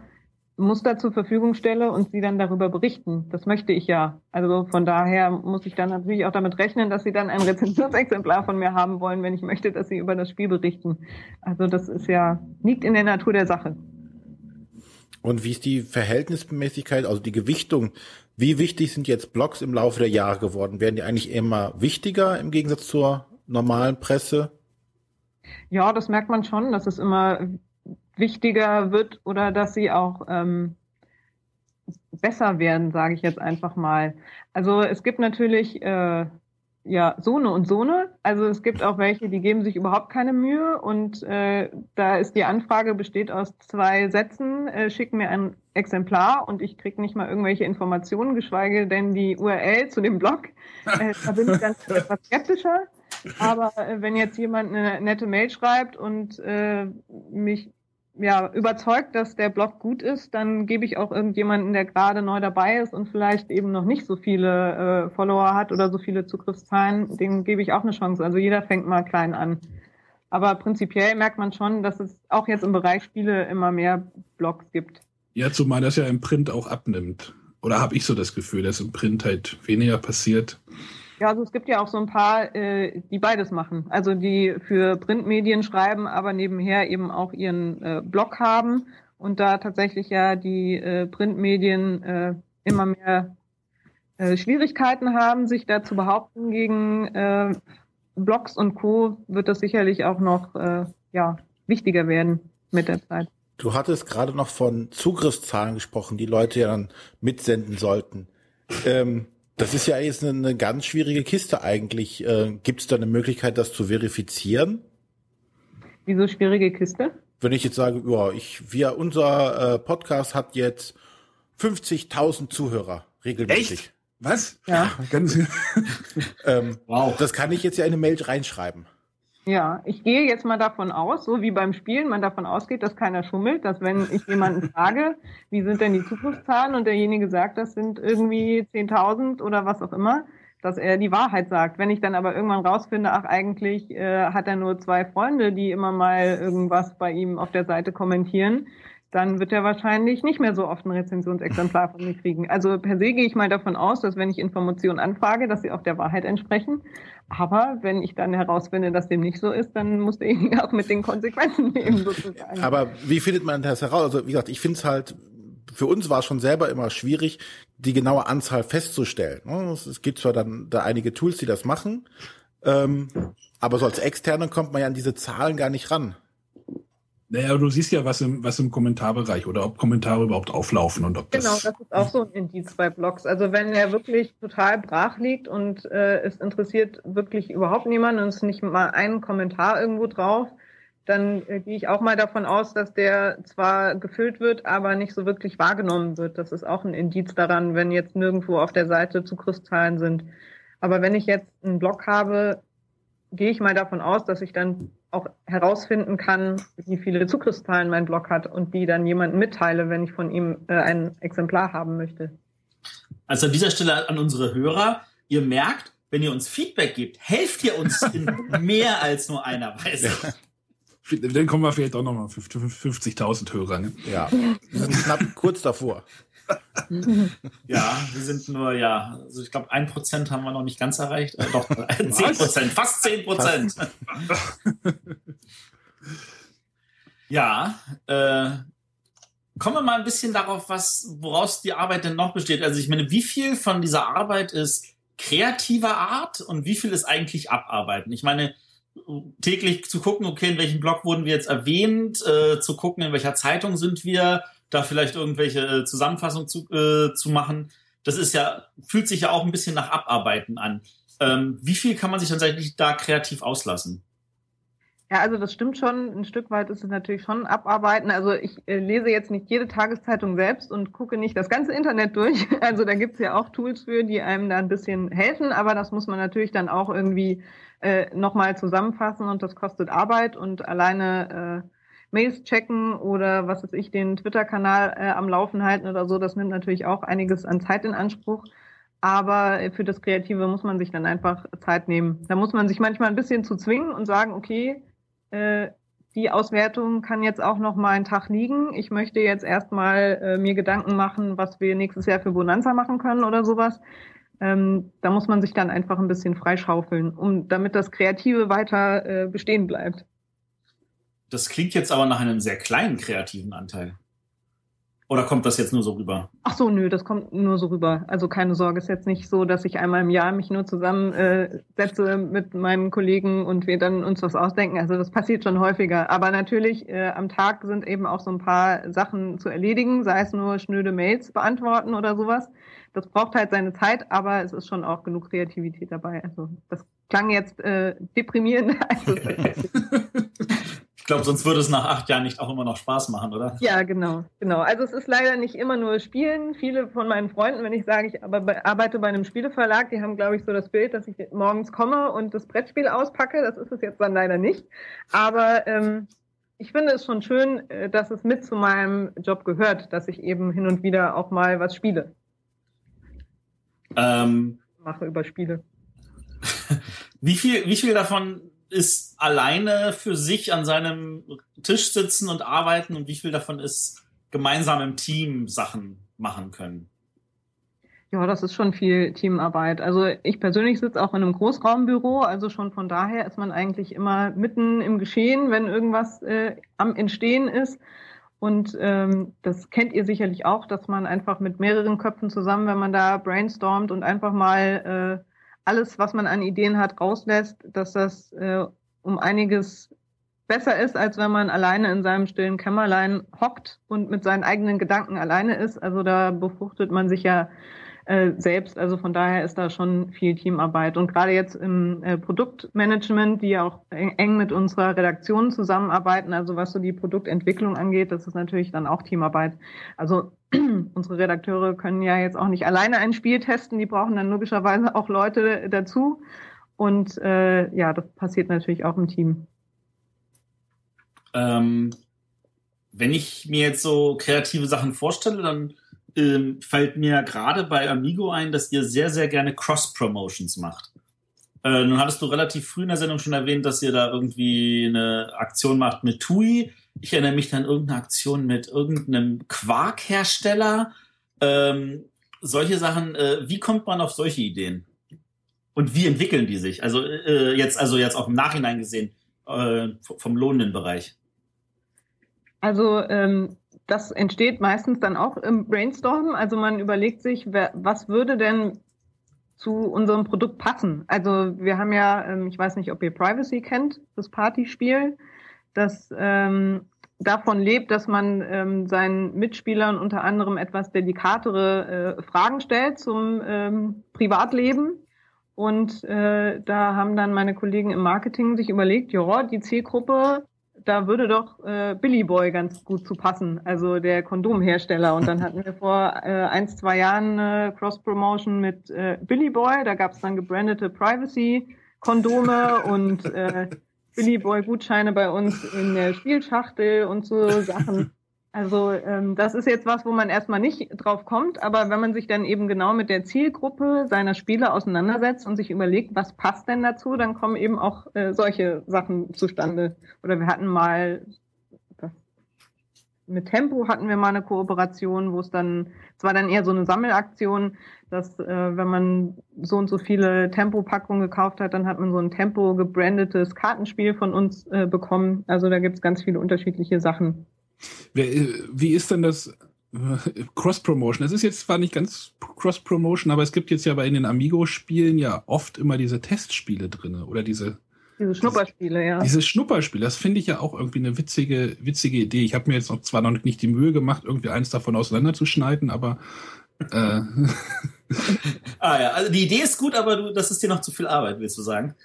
Muster zur Verfügung stelle und sie dann darüber berichten. Das möchte ich ja. Also von daher muss ich dann natürlich auch damit rechnen, dass sie dann ein Rezensionsexemplar von mir haben wollen, wenn ich möchte, dass sie über das Spiel berichten. Also das ist ja, liegt in der Natur der Sache. Und wie ist die Verhältnismäßigkeit, also die Gewichtung? Wie wichtig sind jetzt Blogs im Laufe der Jahre geworden? Werden die eigentlich immer wichtiger im Gegensatz zur normalen Presse? Ja, das merkt man schon, dass es immer wichtiger wird oder dass sie auch ähm, besser werden, sage ich jetzt einfach mal. Also es gibt natürlich äh, ja Sohne und Sohne. Also es gibt auch welche, die geben sich überhaupt keine Mühe und äh, da ist die Anfrage besteht aus zwei Sätzen: äh, Schick mir ein Exemplar und ich krieg nicht mal irgendwelche Informationen, geschweige denn die URL zu dem Blog. Äh, da bin ich dann etwas skeptischer. Aber äh, wenn jetzt jemand eine nette Mail schreibt und äh, mich ja, überzeugt, dass der Blog gut ist, dann gebe ich auch irgendjemanden, der gerade neu dabei ist und vielleicht eben noch nicht so viele äh, Follower hat oder so viele Zugriffszahlen, dem gebe ich auch eine Chance. Also jeder fängt mal klein an. Aber prinzipiell merkt man schon, dass es auch jetzt im Bereich Spiele immer mehr Blogs gibt. Ja, zumal das ja im Print auch abnimmt. Oder habe ich so das Gefühl, dass im Print halt weniger passiert? Ja, also es gibt ja auch so ein paar, äh, die beides machen. Also die für Printmedien schreiben, aber nebenher eben auch ihren äh, Blog haben und da tatsächlich ja die äh, Printmedien äh, immer mehr äh, Schwierigkeiten haben, sich da zu behaupten gegen äh, Blogs und Co. wird das sicherlich auch noch äh, ja, wichtiger werden mit der Zeit. Du hattest gerade noch von Zugriffszahlen gesprochen, die Leute ja dann mitsenden sollten. Ähm, das ist ja jetzt eine, eine ganz schwierige Kiste eigentlich. Äh, Gibt es da eine Möglichkeit, das zu verifizieren? Wieso schwierige Kiste? Wenn ich jetzt sage, ja, ich, wir, unser äh, Podcast hat jetzt 50.000 Zuhörer regelmäßig. Echt? Was? Ja. Ganz ähm, wow. Das kann ich jetzt ja in eine Mail reinschreiben. Ja, ich gehe jetzt mal davon aus, so wie beim Spielen man davon ausgeht, dass keiner schummelt, dass wenn ich jemanden frage, wie sind denn die Zugriffszahlen und derjenige sagt, das sind irgendwie 10.000 oder was auch immer, dass er die Wahrheit sagt. Wenn ich dann aber irgendwann rausfinde, ach eigentlich äh, hat er nur zwei Freunde, die immer mal irgendwas bei ihm auf der Seite kommentieren, dann wird er wahrscheinlich nicht mehr so oft ein Rezensionsexemplar von mir kriegen. Also per se gehe ich mal davon aus, dass wenn ich Informationen anfrage, dass sie auch der Wahrheit entsprechen. Aber wenn ich dann herausfinde, dass dem nicht so ist, dann muss derjenige auch mit den Konsequenzen leben. Aber wie findet man das heraus? Also wie gesagt, ich finde es halt, für uns war es schon selber immer schwierig, die genaue Anzahl festzustellen. Ne? Es gibt zwar dann da einige Tools, die das machen, ähm, aber so als Externe kommt man ja an diese Zahlen gar nicht ran. Naja, du siehst ja, was im, was im Kommentarbereich oder ob Kommentare überhaupt auflaufen und ob das. Genau, das ist auch so ein Indiz bei Blogs. Also wenn er wirklich total brach liegt und äh, es interessiert wirklich überhaupt niemanden und es ist nicht mal ein Kommentar irgendwo drauf, dann äh, gehe ich auch mal davon aus, dass der zwar gefüllt wird, aber nicht so wirklich wahrgenommen wird. Das ist auch ein Indiz daran, wenn jetzt nirgendwo auf der Seite Zugriffszahlen sind. Aber wenn ich jetzt einen Blog habe, gehe ich mal davon aus, dass ich dann auch herausfinden kann, wie viele Zugriffszahlen mein Blog hat und die dann jemandem mitteile, wenn ich von ihm äh, ein Exemplar haben möchte. Also an dieser Stelle an unsere Hörer, ihr merkt, wenn ihr uns Feedback gebt, helft ihr uns in mehr als nur einer Weise. Ja. Dann kommen wir vielleicht auch nochmal 50.000 Hörer. Ne? Ja, wir sind knapp kurz davor. ja, wir sind nur, ja, also ich glaube, ein Prozent haben wir noch nicht ganz erreicht. Äh, doch, zehn Prozent, fast zehn Prozent. ja, äh, kommen wir mal ein bisschen darauf, was, woraus die Arbeit denn noch besteht. Also ich meine, wie viel von dieser Arbeit ist kreativer Art und wie viel ist eigentlich Abarbeiten? Ich meine, täglich zu gucken, okay, in welchem Blog wurden wir jetzt erwähnt, äh, zu gucken, in welcher Zeitung sind wir, da vielleicht irgendwelche äh, Zusammenfassungen zu, äh, zu machen. Das ist ja, fühlt sich ja auch ein bisschen nach Abarbeiten an. Ähm, wie viel kann man sich tatsächlich da kreativ auslassen? Ja, also das stimmt schon. Ein Stück weit ist es natürlich schon abarbeiten. Also ich äh, lese jetzt nicht jede Tageszeitung selbst und gucke nicht das ganze Internet durch. Also da gibt's ja auch Tools für, die einem da ein bisschen helfen, aber das muss man natürlich dann auch irgendwie äh, nochmal zusammenfassen und das kostet Arbeit und alleine äh, Mails checken oder was weiß ich, den Twitter-Kanal äh, am Laufen halten oder so, das nimmt natürlich auch einiges an Zeit in Anspruch. Aber für das Kreative muss man sich dann einfach Zeit nehmen. Da muss man sich manchmal ein bisschen zu zwingen und sagen, okay, äh, die Auswertung kann jetzt auch noch mal einen Tag liegen. Ich möchte jetzt erstmal äh, mir Gedanken machen, was wir nächstes Jahr für Bonanza machen können oder sowas. Ähm, da muss man sich dann einfach ein bisschen freischaufeln, um damit das Kreative weiter äh, bestehen bleibt. Das klingt jetzt aber nach einem sehr kleinen kreativen Anteil. Oder kommt das jetzt nur so rüber? Ach so, nö, das kommt nur so rüber. Also keine Sorge, ist jetzt nicht so, dass ich einmal im Jahr mich nur zusammensetze äh, mit meinen Kollegen und wir dann uns was ausdenken. Also das passiert schon häufiger. Aber natürlich äh, am Tag sind eben auch so ein paar Sachen zu erledigen, sei es nur schnöde Mails beantworten oder sowas. Das braucht halt seine Zeit, aber es ist schon auch genug Kreativität dabei. Also das klang jetzt äh, deprimierend. Also Ich glaube, sonst würde es nach acht Jahren nicht auch immer noch Spaß machen, oder? Ja, genau, genau. Also es ist leider nicht immer nur Spielen. Viele von meinen Freunden, wenn ich sage, ich arbeite bei einem Spieleverlag, die haben, glaube ich, so das Bild, dass ich morgens komme und das Brettspiel auspacke. Das ist es jetzt dann leider nicht. Aber ähm, ich finde es schon schön, äh, dass es mit zu meinem Job gehört, dass ich eben hin und wieder auch mal was spiele. Ähm, mache über Spiele. wie viel, wie viel davon ist alleine für sich an seinem Tisch sitzen und arbeiten und wie viel davon ist gemeinsam im Team Sachen machen können? Ja, das ist schon viel Teamarbeit. Also ich persönlich sitze auch in einem Großraumbüro, also schon von daher ist man eigentlich immer mitten im Geschehen, wenn irgendwas äh, am Entstehen ist. Und ähm, das kennt ihr sicherlich auch, dass man einfach mit mehreren Köpfen zusammen, wenn man da brainstormt und einfach mal äh, alles, was man an Ideen hat, rauslässt, dass das äh, um einiges besser ist, als wenn man alleine in seinem stillen Kämmerlein hockt und mit seinen eigenen Gedanken alleine ist. Also da befruchtet man sich ja äh, selbst. Also von daher ist da schon viel Teamarbeit. Und gerade jetzt im äh, Produktmanagement, die ja auch eng, mit unserer Redaktion zusammenarbeiten, also was so die Produktentwicklung angeht, das ist natürlich dann auch Teamarbeit. Also unsere Redakteure können ja jetzt auch nicht alleine ein Spiel testen, die brauchen dann logischerweise auch Leute dazu. Und äh, ja, das passiert natürlich auch im Team. Ähm, wenn ich mir jetzt so kreative Sachen vorstelle, dann ähm, fällt mir gerade bei Amigo ein, dass ihr sehr, sehr gerne Cross-Promotions macht. Äh, nun hattest du relativ früh in der Sendung schon erwähnt, dass ihr da irgendwie eine Aktion macht mit TUI. Ich erinnere mich an irgendeine Aktion mit irgendeinem Quarkhersteller. Ähm, solche Sachen, äh, wie kommt man auf solche Ideen? Und wie entwickeln die sich? Also äh, jetzt, also jetzt auch im Nachhinein gesehen, äh, vom lohnenden Bereich. Also ähm, das entsteht meistens dann auch im Brainstorm. Also man überlegt sich, wer, was würde denn zu unserem Produkt passen. Also wir haben ja, ähm, ich weiß nicht, ob ihr Privacy kennt, das Partyspiel, das ähm, davon lebt, dass man ähm, seinen Mitspielern unter anderem etwas delikatere äh, Fragen stellt zum ähm, Privatleben. Und äh, da haben dann meine Kollegen im Marketing sich überlegt, ja, die Zielgruppe da würde doch äh, Billy Boy ganz gut zu passen, also der Kondomhersteller. Und dann hatten wir vor äh, ein, zwei Jahren äh, Cross-Promotion mit äh, Billy Boy. Da gab es dann gebrandete Privacy-Kondome und äh, Billy Boy-Gutscheine bei uns in der Spielschachtel und so Sachen. Also ähm, das ist jetzt was, wo man erstmal nicht drauf kommt, aber wenn man sich dann eben genau mit der Zielgruppe seiner Spiele auseinandersetzt und sich überlegt, was passt denn dazu, dann kommen eben auch äh, solche Sachen zustande. Oder wir hatten mal mit Tempo hatten wir mal eine Kooperation, wo es dann, es war dann eher so eine Sammelaktion, dass äh, wenn man so und so viele Tempo-Packungen gekauft hat, dann hat man so ein Tempo gebrandetes Kartenspiel von uns äh, bekommen. Also da gibt's ganz viele unterschiedliche Sachen. Wie ist denn das äh, Cross-Promotion? Es ist jetzt zwar nicht ganz Cross-Promotion, aber es gibt jetzt ja bei den Amigo-Spielen ja oft immer diese Testspiele drin oder diese diese Schnupperspiele, ja. Diese Schnupperspiele, das finde ich ja auch irgendwie eine witzige, witzige Idee. Ich habe mir jetzt noch zwar noch nicht die Mühe gemacht, irgendwie eins davon auseinanderzuschneiden, aber äh. ah ja, also die Idee ist gut, aber du, das ist dir noch zu viel Arbeit, willst du sagen?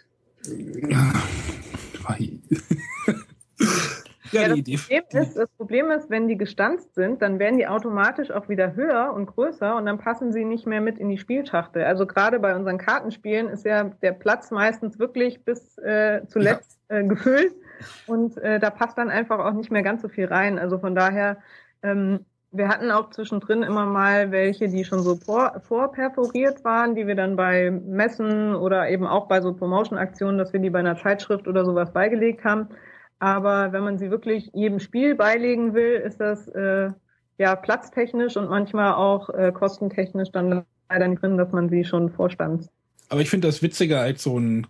Ja, ja das, Problem ist, das Problem ist, wenn die gestanzt sind, dann werden die automatisch auch wieder höher und größer und dann passen sie nicht mehr mit in die Spielschachtel. Also gerade bei unseren Kartenspielen ist ja der Platz meistens wirklich bis äh, zuletzt ja. äh, gefüllt und äh, da passt dann einfach auch nicht mehr ganz so viel rein. Also von daher ähm, wir hatten auch zwischendrin immer mal welche, die schon so vor, vorperforiert waren, die wir dann bei Messen oder eben auch bei so Promotion-Aktionen, dass wir die bei einer Zeitschrift oder sowas beigelegt haben. Aber wenn man sie wirklich jedem Spiel beilegen will, ist das äh, ja platztechnisch und manchmal auch äh, kostentechnisch dann leider nicht drin, dass man sie schon vorstand. Aber ich finde das witziger als so ein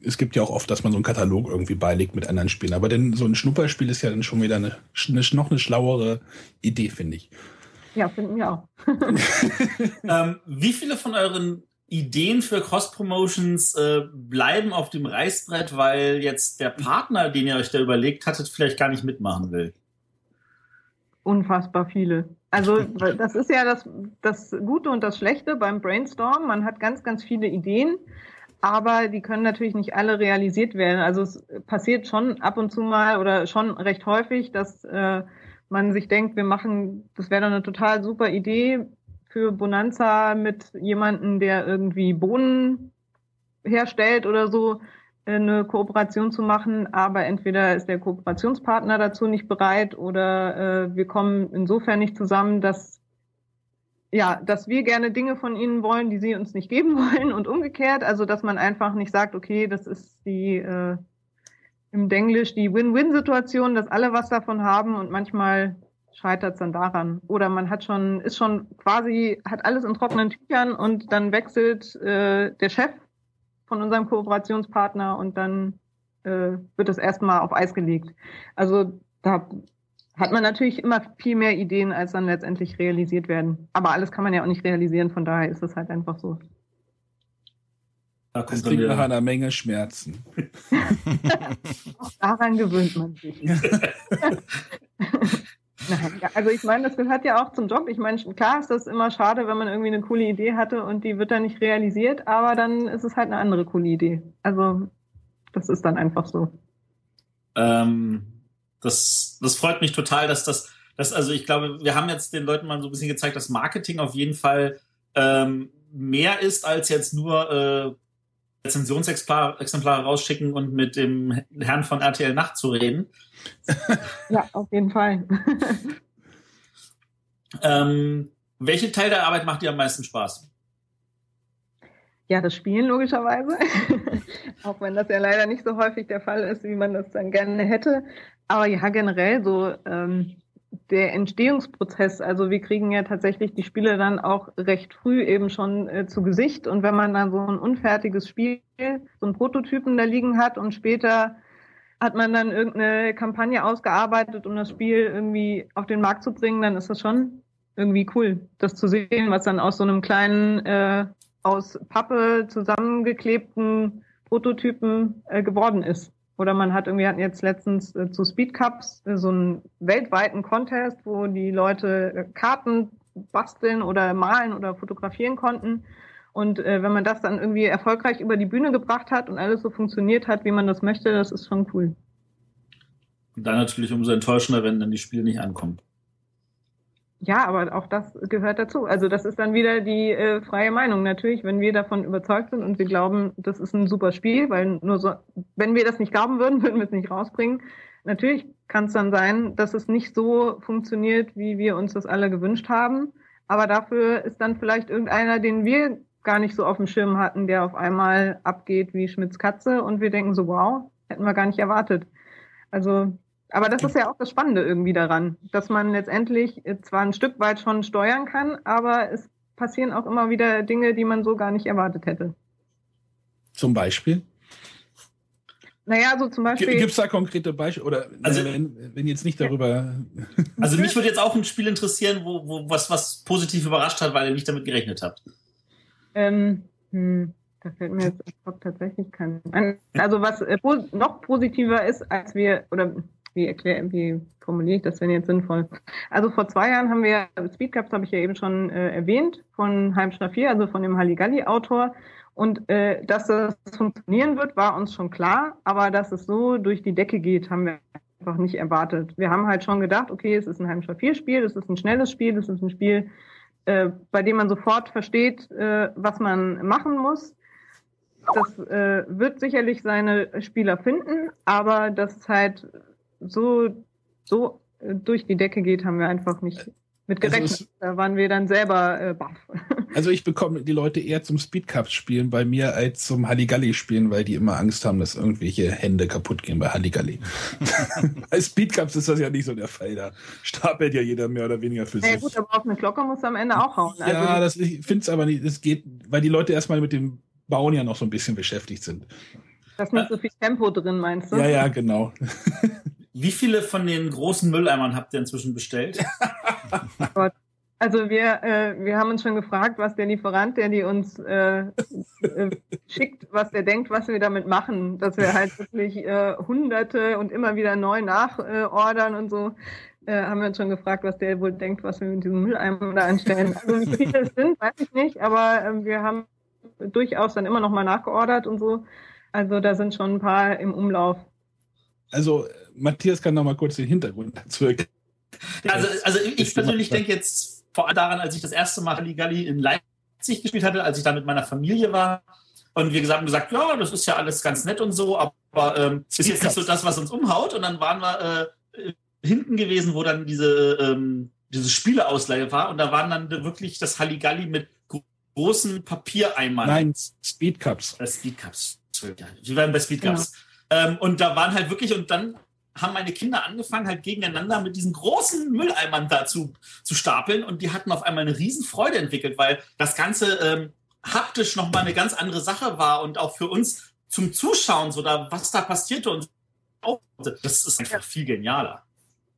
es gibt ja auch oft, dass man so einen Katalog irgendwie beilegt mit anderen Spielen. Aber denn so ein Schnupperspiel ist ja dann schon wieder eine, eine noch eine schlauere Idee, finde ich. Ja, finden wir auch. ähm, wie viele von euren Ideen für Cross-Promotions äh, bleiben auf dem Reißbrett, weil jetzt der Partner, den ihr euch da überlegt hattet, vielleicht gar nicht mitmachen will? Unfassbar viele. Also das ist ja das, das Gute und das Schlechte beim Brainstorm. Man hat ganz, ganz viele Ideen aber die können natürlich nicht alle realisiert werden. Also es passiert schon ab und zu mal oder schon recht häufig, dass äh, man sich denkt, wir machen, das wäre doch eine total super Idee für Bonanza mit jemandem, der irgendwie Bohnen herstellt oder so, äh, eine Kooperation zu machen, aber entweder ist der Kooperationspartner dazu nicht bereit oder äh, wir kommen insofern nicht zusammen, dass ja, dass wir gerne Dinge von ihnen wollen, die sie uns nicht geben wollen und umgekehrt. Also, dass man einfach nicht sagt, okay, das ist die äh, im Denglisch die Win-Win-Situation, dass alle was davon haben und manchmal scheitert es dann daran. Oder man hat schon, ist schon quasi, hat alles in trockenen Tüchern und dann wechselt äh, der Chef von unserem Kooperationspartner und dann äh, wird das erstmal auf Eis gelegt. Also da hat man natürlich immer viel mehr Ideen, als dann letztendlich realisiert werden. Aber alles kann man ja auch nicht realisieren, von daher ist es halt einfach so. Da das klingt nach einer Menge Schmerzen. auch daran gewöhnt man sich. Also ich meine, das gehört ja auch zum Job. Ich meine, klar ist das immer schade, wenn man irgendwie eine coole Idee hatte und die wird dann nicht realisiert, aber dann ist es halt eine andere coole Idee. Also das ist dann einfach so. Ähm, das, das freut mich total, dass das, das, also ich glaube, wir haben jetzt den Leuten mal so ein bisschen gezeigt, dass Marketing auf jeden Fall ähm, mehr ist als jetzt nur äh, Rezensionsexemplare rausschicken und mit dem Herrn von RTL Nacht zu reden. Ja, auf jeden Fall. ähm, welche Teil der Arbeit macht dir am meisten Spaß? Ja, das Spielen logischerweise. Auch wenn das ja leider nicht so häufig der Fall ist, wie man das dann gerne hätte. Aber ja, generell so ähm, der Entstehungsprozess. Also wir kriegen ja tatsächlich die Spiele dann auch recht früh eben schon äh, zu Gesicht. Und wenn man dann so ein unfertiges Spiel, so ein Prototypen da liegen hat und später hat man dann irgendeine Kampagne ausgearbeitet, um das Spiel irgendwie auf den Markt zu bringen, dann ist das schon irgendwie cool, das zu sehen, was dann aus so einem kleinen, äh, aus Pappe zusammengeklebten Prototypen äh, geworden ist. Oder man hat irgendwie hatten jetzt letztens äh, zu Speed Cups äh, so einen weltweiten Contest, wo die Leute äh, Karten basteln oder malen oder fotografieren konnten. Und äh, wenn man das dann irgendwie erfolgreich über die Bühne gebracht hat und alles so funktioniert hat, wie man das möchte, das ist schon cool. Und dann natürlich umso enttäuschender, wenn dann die Spiele nicht ankommen. Ja, aber auch das gehört dazu. Also das ist dann wieder die äh, freie Meinung. Natürlich, wenn wir davon überzeugt sind und wir glauben, das ist ein super Spiel, weil nur so, wenn wir das nicht glauben würden, würden wir es nicht rausbringen. Natürlich kann es dann sein, dass es nicht so funktioniert, wie wir uns das alle gewünscht haben. Aber dafür ist dann vielleicht irgendeiner, den wir gar nicht so auf dem Schirm hatten, der auf einmal abgeht wie Schmitz Katze und wir denken so, wow, hätten wir gar nicht erwartet. Also aber das ist ja auch das Spannende irgendwie daran, dass man letztendlich zwar ein Stück weit schon steuern kann, aber es passieren auch immer wieder Dinge, die man so gar nicht erwartet hätte. Zum Beispiel? Naja, so zum Beispiel. Gibt es da konkrete Beispiele? Oder also, wenn, wenn jetzt nicht darüber. Also mich würde jetzt auch ein Spiel interessieren, wo, wo was, was positiv überrascht hat, weil ihr nicht damit gerechnet habt. Ähm, hm, da fällt mir jetzt tatsächlich kein. Also was äh, noch positiver ist, als wir, oder wie erkläre, wie formuliere ich das denn jetzt sinnvoll? Also vor zwei Jahren haben wir Speedcups, habe ich ja eben schon äh, erwähnt, von Heim Schnaffier, also von dem Halligalli-Autor. Und äh, dass das funktionieren wird, war uns schon klar, aber dass es so durch die Decke geht, haben wir einfach nicht erwartet. Wir haben halt schon gedacht, okay, es ist ein Heimscher 4 Spiel, es ist ein schnelles Spiel, es ist ein Spiel, äh, bei dem man sofort versteht, äh, was man machen muss. Das äh, wird sicherlich seine Spieler finden, aber dass es halt so, so äh, durch die Decke geht, haben wir einfach nicht mit also gerechnet. Also es, da waren wir dann selber äh, baff. Also ich bekomme die Leute eher zum Speedcups spielen bei mir als zum Halligalli spielen, weil die immer Angst haben, dass irgendwelche Hände kaputt gehen bei Halligalli. bei Speedcups ist das ja nicht so der Fall. Da stapelt ja jeder mehr oder weniger für ja, sich. Ja gut, aber auf eine Glocke muss am Ende auch hauen. Also ja, das, ich finde es aber nicht, es geht, weil die Leute erstmal mit dem Bauen ja noch so ein bisschen beschäftigt sind. Da ist nicht so viel Tempo drin, meinst du? Ja, ja, genau. Wie viele von den großen Mülleimern habt ihr inzwischen bestellt? Also wir, äh, wir haben uns schon gefragt, was der Lieferant, der die uns äh, äh, schickt, was der denkt, was wir damit machen, dass wir halt wirklich äh, Hunderte und immer wieder neu nachordern und so. Äh, haben wir uns schon gefragt, was der wohl denkt, was wir mit diesem Mülleimer da anstellen. Also wie viele es sind, weiß ich nicht, aber äh, wir haben durchaus dann immer noch mal nachgeordert und so. Also da sind schon ein paar im Umlauf. Also Matthias kann noch mal kurz den Hintergrund dazu erklären. Also, also ich persönlich denke jetzt vor allem daran, als ich das erste Mal Halligalli in Leipzig gespielt hatte, als ich da mit meiner Familie war. Und wir haben gesagt, ja, das ist ja alles ganz nett und so, aber ähm, ist jetzt nicht so das, was uns umhaut. Und dann waren wir äh, hinten gewesen, wo dann diese, ähm, diese Spieleausleihe war. Und da waren dann wirklich das Halligalli mit großen Papiereimern. Nein, Speedcups. Äh, Speedcups. Wir waren bei Speedcups. Ja. Ähm, und da waren halt wirklich, und dann haben meine Kinder angefangen, halt gegeneinander mit diesen großen Mülleimern dazu zu stapeln und die hatten auf einmal eine Riesenfreude entwickelt, weil das Ganze ähm, haptisch nochmal eine ganz andere Sache war und auch für uns zum Zuschauen, so da, was da passierte und das ist einfach viel genialer.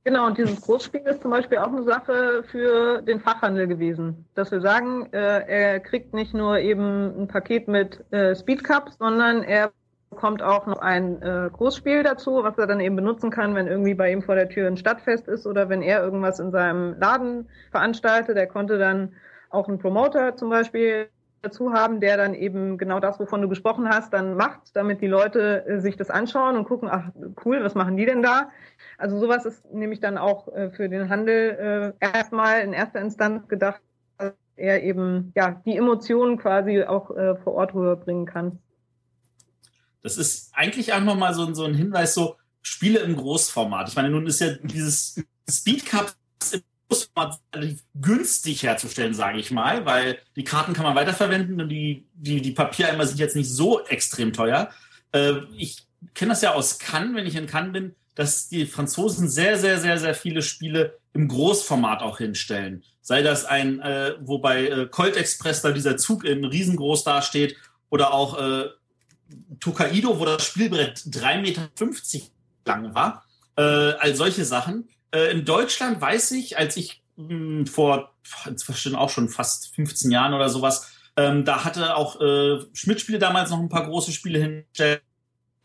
Genau, und dieses Großspiel ist zum Beispiel auch eine Sache für den Fachhandel gewesen. Dass wir sagen, äh, er kriegt nicht nur eben ein Paket mit äh, Speedcups, sondern er kommt auch noch ein äh, Großspiel dazu, was er dann eben benutzen kann, wenn irgendwie bei ihm vor der Tür ein Stadtfest ist oder wenn er irgendwas in seinem Laden veranstaltet. Er konnte dann auch einen Promoter zum Beispiel dazu haben, der dann eben genau das, wovon du gesprochen hast, dann macht, damit die Leute äh, sich das anschauen und gucken, ach cool, was machen die denn da? Also sowas ist nämlich dann auch äh, für den Handel äh, erstmal in erster Instanz gedacht, dass er eben ja die Emotionen quasi auch äh, vor Ort rüberbringen kann. Das ist eigentlich auch nochmal so, so ein Hinweis, so Spiele im Großformat. Ich meine, nun ist ja dieses Speed Cup im Großformat günstig herzustellen, sage ich mal, weil die Karten kann man weiterverwenden und die, die, die Papiereimer sind jetzt nicht so extrem teuer. Äh, ich kenne das ja aus Cannes, wenn ich in Cannes bin, dass die Franzosen sehr, sehr, sehr, sehr viele Spiele im Großformat auch hinstellen. Sei das ein, äh, wobei äh, Colt Express da dieser Zug in riesengroß dasteht oder auch äh, Tokaido, wo das Spielbrett 3,50 Meter lang war. Äh, all solche Sachen. Äh, in Deutschland weiß ich, als ich mh, hm, vor inzwischen auch schon fast 15 Jahren oder sowas, ähm, da hatte auch äh, Schmidt-Spiele damals noch ein paar große Spiele hingestellt.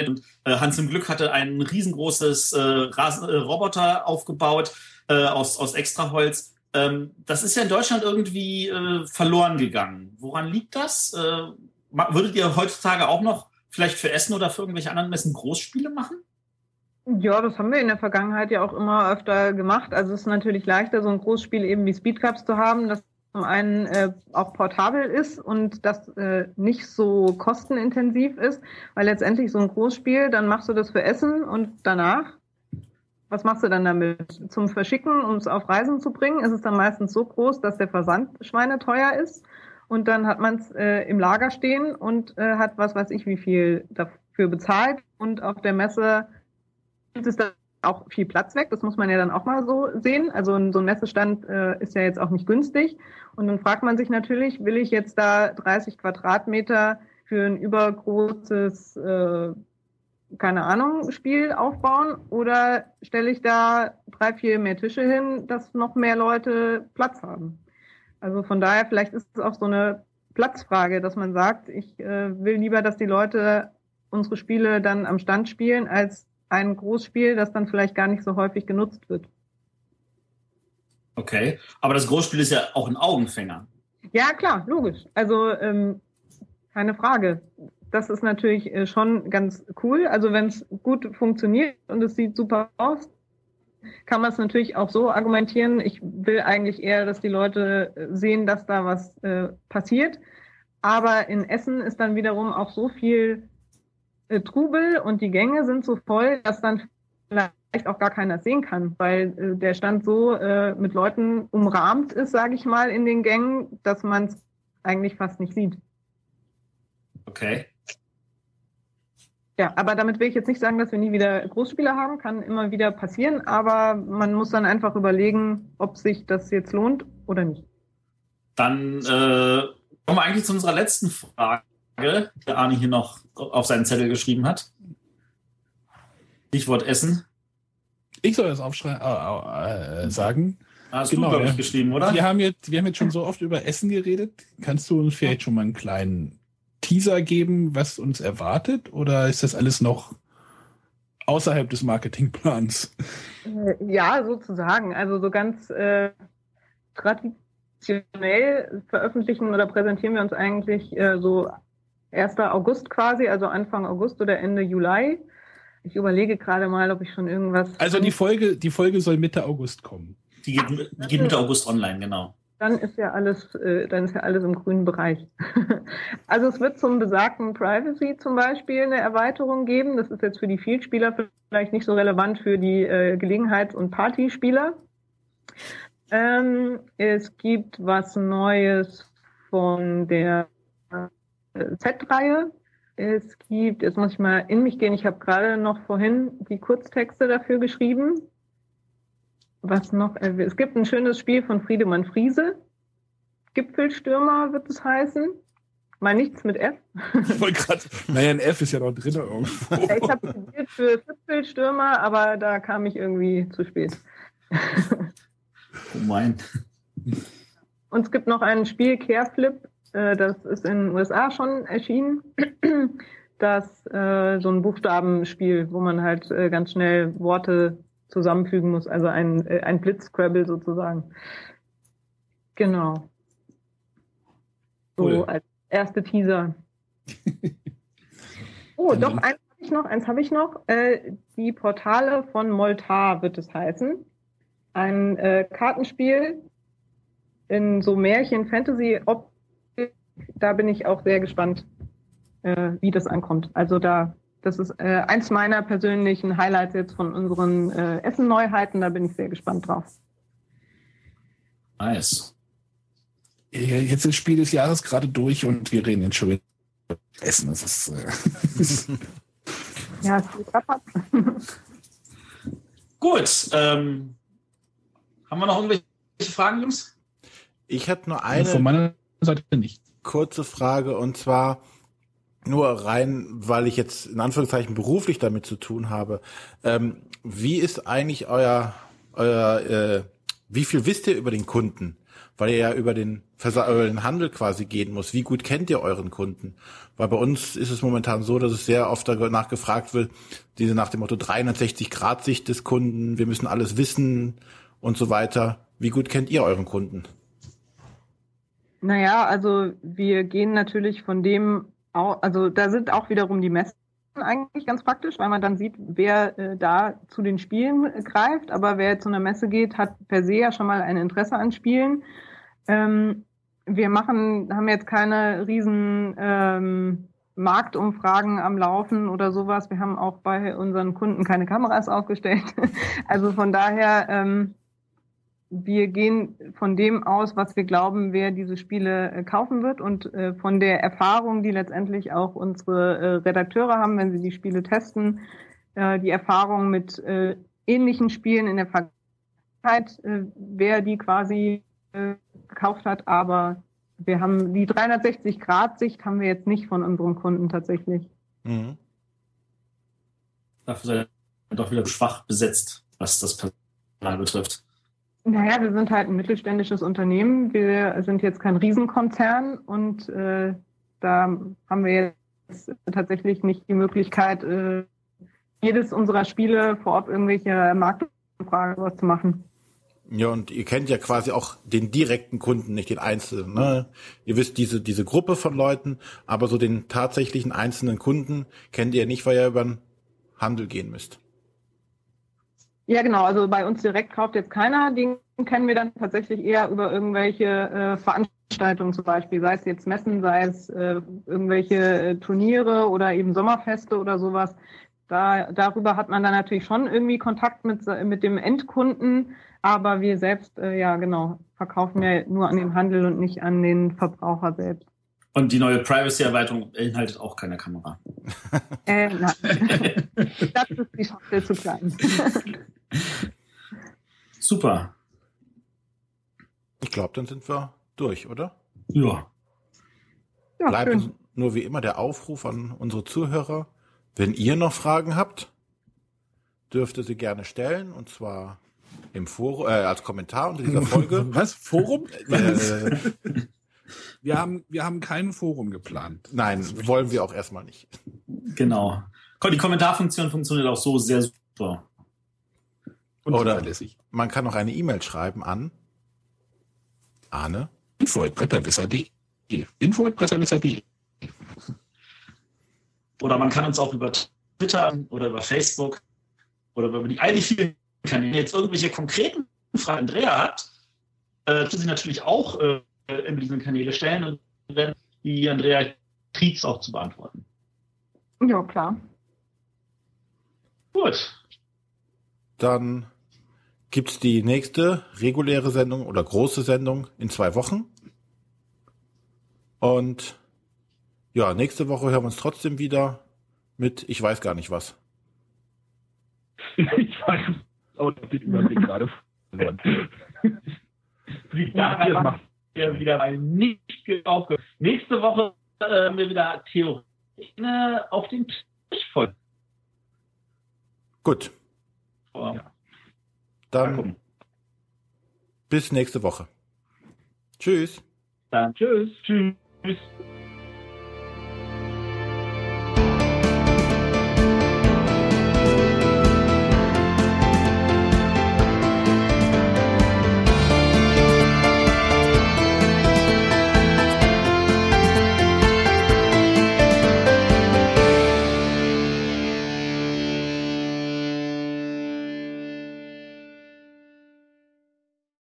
Und, äh, Hans im Glück hatte ein riesengroßes äh, äh, Roboter aufgebaut äh, aus, aus Extraholz. Ähm, das ist ja in Deutschland irgendwie äh, verloren gegangen. Woran liegt das? Würdet ihr heutzutage auch noch vielleicht für Essen oder für irgendwelche anderen Messen Großspiele machen? Ja, das haben wir in der Vergangenheit ja auch immer öfter gemacht. Also es ist natürlich leichter, so ein Großspiel eben wie Speedcups zu haben, das zum einen äh, auch portabel ist und das äh, nicht so kostenintensiv ist, weil letztendlich so ein Großspiel, dann machst du das für Essen und danach, was machst du dann damit? Zum Verschicken, um es auf Reisen zu bringen, ist es dann meistens so groß, dass der Versand schweineteuer ist und dann hat man es äh, im Lager stehen und äh, hat was weiß ich wie viel dafür bezahlt und auf der Messe gibt es dann auch viel Platz weg. Das muss man ja dann auch mal so sehen. Also so ein Messestand äh, ist ja jetzt auch nicht günstig. Und dann fragt man sich natürlich, will ich jetzt da 30 Quadratmeter für ein übergroßes, äh, keine Ahnung, Spiel aufbauen oder stelle ich da drei, vier mehr Tische hin, dass noch mehr Leute Platz haben? Also von daher, vielleicht ist es auch so eine Platzfrage, dass man sagt, ich äh, will lieber, dass die Leute unsere Spiele dann am Stand spielen, als ein Großspiel, das dann vielleicht gar nicht so häufig genutzt wird. Okay, aber das Großspiel ist ja auch ein Augenfänger. Ja, klar, logisch. Also ähm, keine Frage. das ist natürlich äh, schon ganz cool. Also wenn es gut funktioniert und es sieht super aus, kann man es natürlich auch so argumentieren. Ich will eigentlich eher, dass die Leute äh, sehen, dass da was äh, passiert. Aber in Essen ist dann wiederum auch so viel äh, Trubel und die Gänge sind so voll, dass dann vielleicht auch gar keiner sehen kann, weil äh, der Stand so äh, mit Leuten umrahmt ist, sage ich mal, in den Gängen, dass man es eigentlich fast nicht sieht. Okay. Ja, aber damit will ich jetzt nicht sagen, dass wir nie wieder Großspieler haben, kann immer wieder passieren, aber man muss dann einfach überlegen, ob sich das jetzt lohnt oder nicht. Dann äh, kommen wir eigentlich zu unserer letzten Frage, die Arne hier noch auf seinen Zettel geschrieben hat. Stichwort Essen. Ich soll das aufschreiben, äh, äh, sagen. Hast Genau, du, glaube ich, ja. geschrieben, oder? Wir haben, jetzt, wir haben jetzt schon so oft über Essen geredet. Kannst du uns vielleicht schon mal einen kleinen Teaser geben, was uns erwartet? Oder ist das alles noch außerhalb des Marketingplans? Äh, Ja, sozusagen. Also so ganz äh, traditionell veröffentlichen oder präsentieren wir uns eigentlich äh, so 1. August quasi, also Anfang August oder Ende Juli. Ich überlege gerade mal, ob ich schon irgendwas. Also die Folge, die Folge soll Mitte August kommen. Die geht, die geht Mitte August online, genau. Dann ist ja alles, äh, dann ist ja alles im grünen Bereich. also es wird zum besagten Privacy zum Beispiel eine Erweiterung geben. Das ist jetzt für die Vielspieler vielleicht nicht so relevant für die äh, Gelegenheits- und Partyspieler. Ähm, es gibt was Neues von der äh, Z-Reihe. Es gibt, jetzt muss ich mal in mich gehen, ich habe gerade noch vorhin die Kurztexte dafür geschrieben. Was noch? Es gibt ein schönes Spiel von Friedemann Friese. Gipfelstürmer wird es heißen. Mal nichts mit F. Ich wollte gerade, naja, ein F ist ja noch drin irgendwo. Ja, ich habe probiert für Gipfelstürmer, aber da kam ich irgendwie zu spät. Oh mein. Und es gibt noch ein Spiel, Careflip, äh, das ist in den USA schon erschienen. Das äh, so ein Buchstabenspiel, wo man halt äh, ganz schnell Worte zusammenfügen muss, also ein, äh, ein Blitzscrabble sozusagen. Genau. So Cool. als erste Teaser. Oh, Dann- doch, eins habe ich noch, eins habe ich noch. Äh, die Portale von Moltar wird es heißen. Ein äh, Kartenspiel in so Märchen, Fantasy, Optik. Da bin ich auch sehr gespannt, äh, wie das ankommt. Also da, das ist äh, eins meiner persönlichen Highlights jetzt von unseren äh, Essen-Neuheiten. Da bin ich sehr gespannt drauf. Nice. Jetzt ist das Spiel des Jahres gerade durch und wir reden jetzt schon wieder über Essen. Das ist, äh, Ja, es geht ab. Gut. Ähm, haben wir noch irgendwelche Fragen, Jungs? Ich hätte nur von eine meiner Seite nicht. kurze Frage und zwar nur rein, weil ich jetzt in Anführungszeichen beruflich damit zu tun habe. Ähm, wie ist eigentlich euer, euer äh, wie viel wisst ihr über den Kunden? Weil ihr ja über den, Versa über den Handel quasi gehen muss. Wie gut kennt ihr euren Kunden? Weil bei uns ist es momentan so, dass es sehr oft danach gefragt wird, diese nach dem Motto 360 Grad Sicht des Kunden, wir müssen alles wissen und so weiter. Wie gut kennt ihr euren Kunden? Naja, also wir gehen natürlich von dem, also da sind auch wiederum die Messen eigentlich ganz praktisch, weil man dann sieht, wer äh, da zu den Spielen greift. Aber wer zu einer Messe geht, hat per se ja schon mal ein Interesse an Spielen. Ähm, wir machen, haben jetzt keine riesen ähm, Marktumfragen am Laufen oder sowas. Wir haben auch bei unseren Kunden keine Kameras aufgestellt. also von daher, ähm, wir gehen von dem aus, was wir glauben, wer diese Spiele äh, kaufen wird und äh, von der Erfahrung, die letztendlich auch unsere äh, Redakteure haben, wenn sie die Spiele testen, äh, die Erfahrung mit äh, ähnlichen Spielen in der Vergangenheit, äh, wer die quasi äh, gekauft hat, aber wir haben die 360-Grad-Sicht haben wir jetzt nicht von unserem Kunden tatsächlich. Mhm. Dafür seid ihr doch wieder schwach besetzt, was das Personal betrifft. Naja, wir sind halt ein mittelständisches Unternehmen. Wir sind jetzt kein Riesenkonzern und äh, da haben wir jetzt tatsächlich nicht die Möglichkeit, äh, jedes unserer Spiele vor Ort irgendwelche Marktumfragen sowas zu machen. Ja, und ihr kennt ja quasi auch den direkten Kunden, nicht den einzelnen. Ne? Ihr wisst diese, diese Gruppe von Leuten, aber so den tatsächlichen einzelnen Kunden kennt ihr nicht, weil ihr über den Handel gehen müsst. Ja, genau. Also bei uns direkt kauft jetzt keiner. Den kennen wir dann tatsächlich eher über irgendwelche äh, Veranstaltungen zum Beispiel, sei es jetzt Messen, sei es äh, irgendwelche äh, Turniere oder eben Sommerfeste oder sowas. Da, darüber hat man dann natürlich schon irgendwie Kontakt mit, mit dem Endkunden, aber wir selbst, äh, ja genau, verkaufen ja nur an den Handel und nicht an den Verbraucher selbst. Und die neue Privacy-Erweiterung beinhaltet auch keine Kamera. Äh, nein. das ist die Schachtel zu klein. Super. Ich glaube, dann sind wir durch, oder? Ja. Ja, Bleibt schön. nur wie immer der Aufruf an unsere Zuhörer. Wenn ihr noch Fragen habt, dürft ihr sie gerne stellen und zwar im Forum, äh, als Kommentar unter dieser Folge. Was? Forum? äh, Wir haben, wir haben kein Forum geplant. nein, wollen wir auch erstmal nicht. Genau. Die Kommentarfunktion funktioniert auch so sehr super. Und Oder- zuverlässig. Man kann auch eine E-Mail schreiben an Arne. Info.bretterwisser.de Info.bretterwisser.de Oder man kann uns auch über Twitter oder über Facebook oder über die eigentlich vielen Kanäle jetzt irgendwelche konkreten Fragen Andrea hat, äh, sie natürlich auch äh, in diesen Kanäle stellen und dann die Andrea Krieks auch zu beantworten. Ja, klar. Gut. Dann gibt's die nächste reguläre Sendung oder große Sendung in zwei Wochen. Und ja, nächste Woche hören wir uns trotzdem wieder mit ich weiß gar nicht was. ich weiß, aber den Überblick gerade verloren. Daniel macht ja wieder mal nicht aufgehört. Nächste Woche äh, haben wir wieder Theorie äh, auf den Tisch voll. Gut, Ja. Dann gucken. bis nächste Woche. Tschüss. Dann tschüss. Tschüss.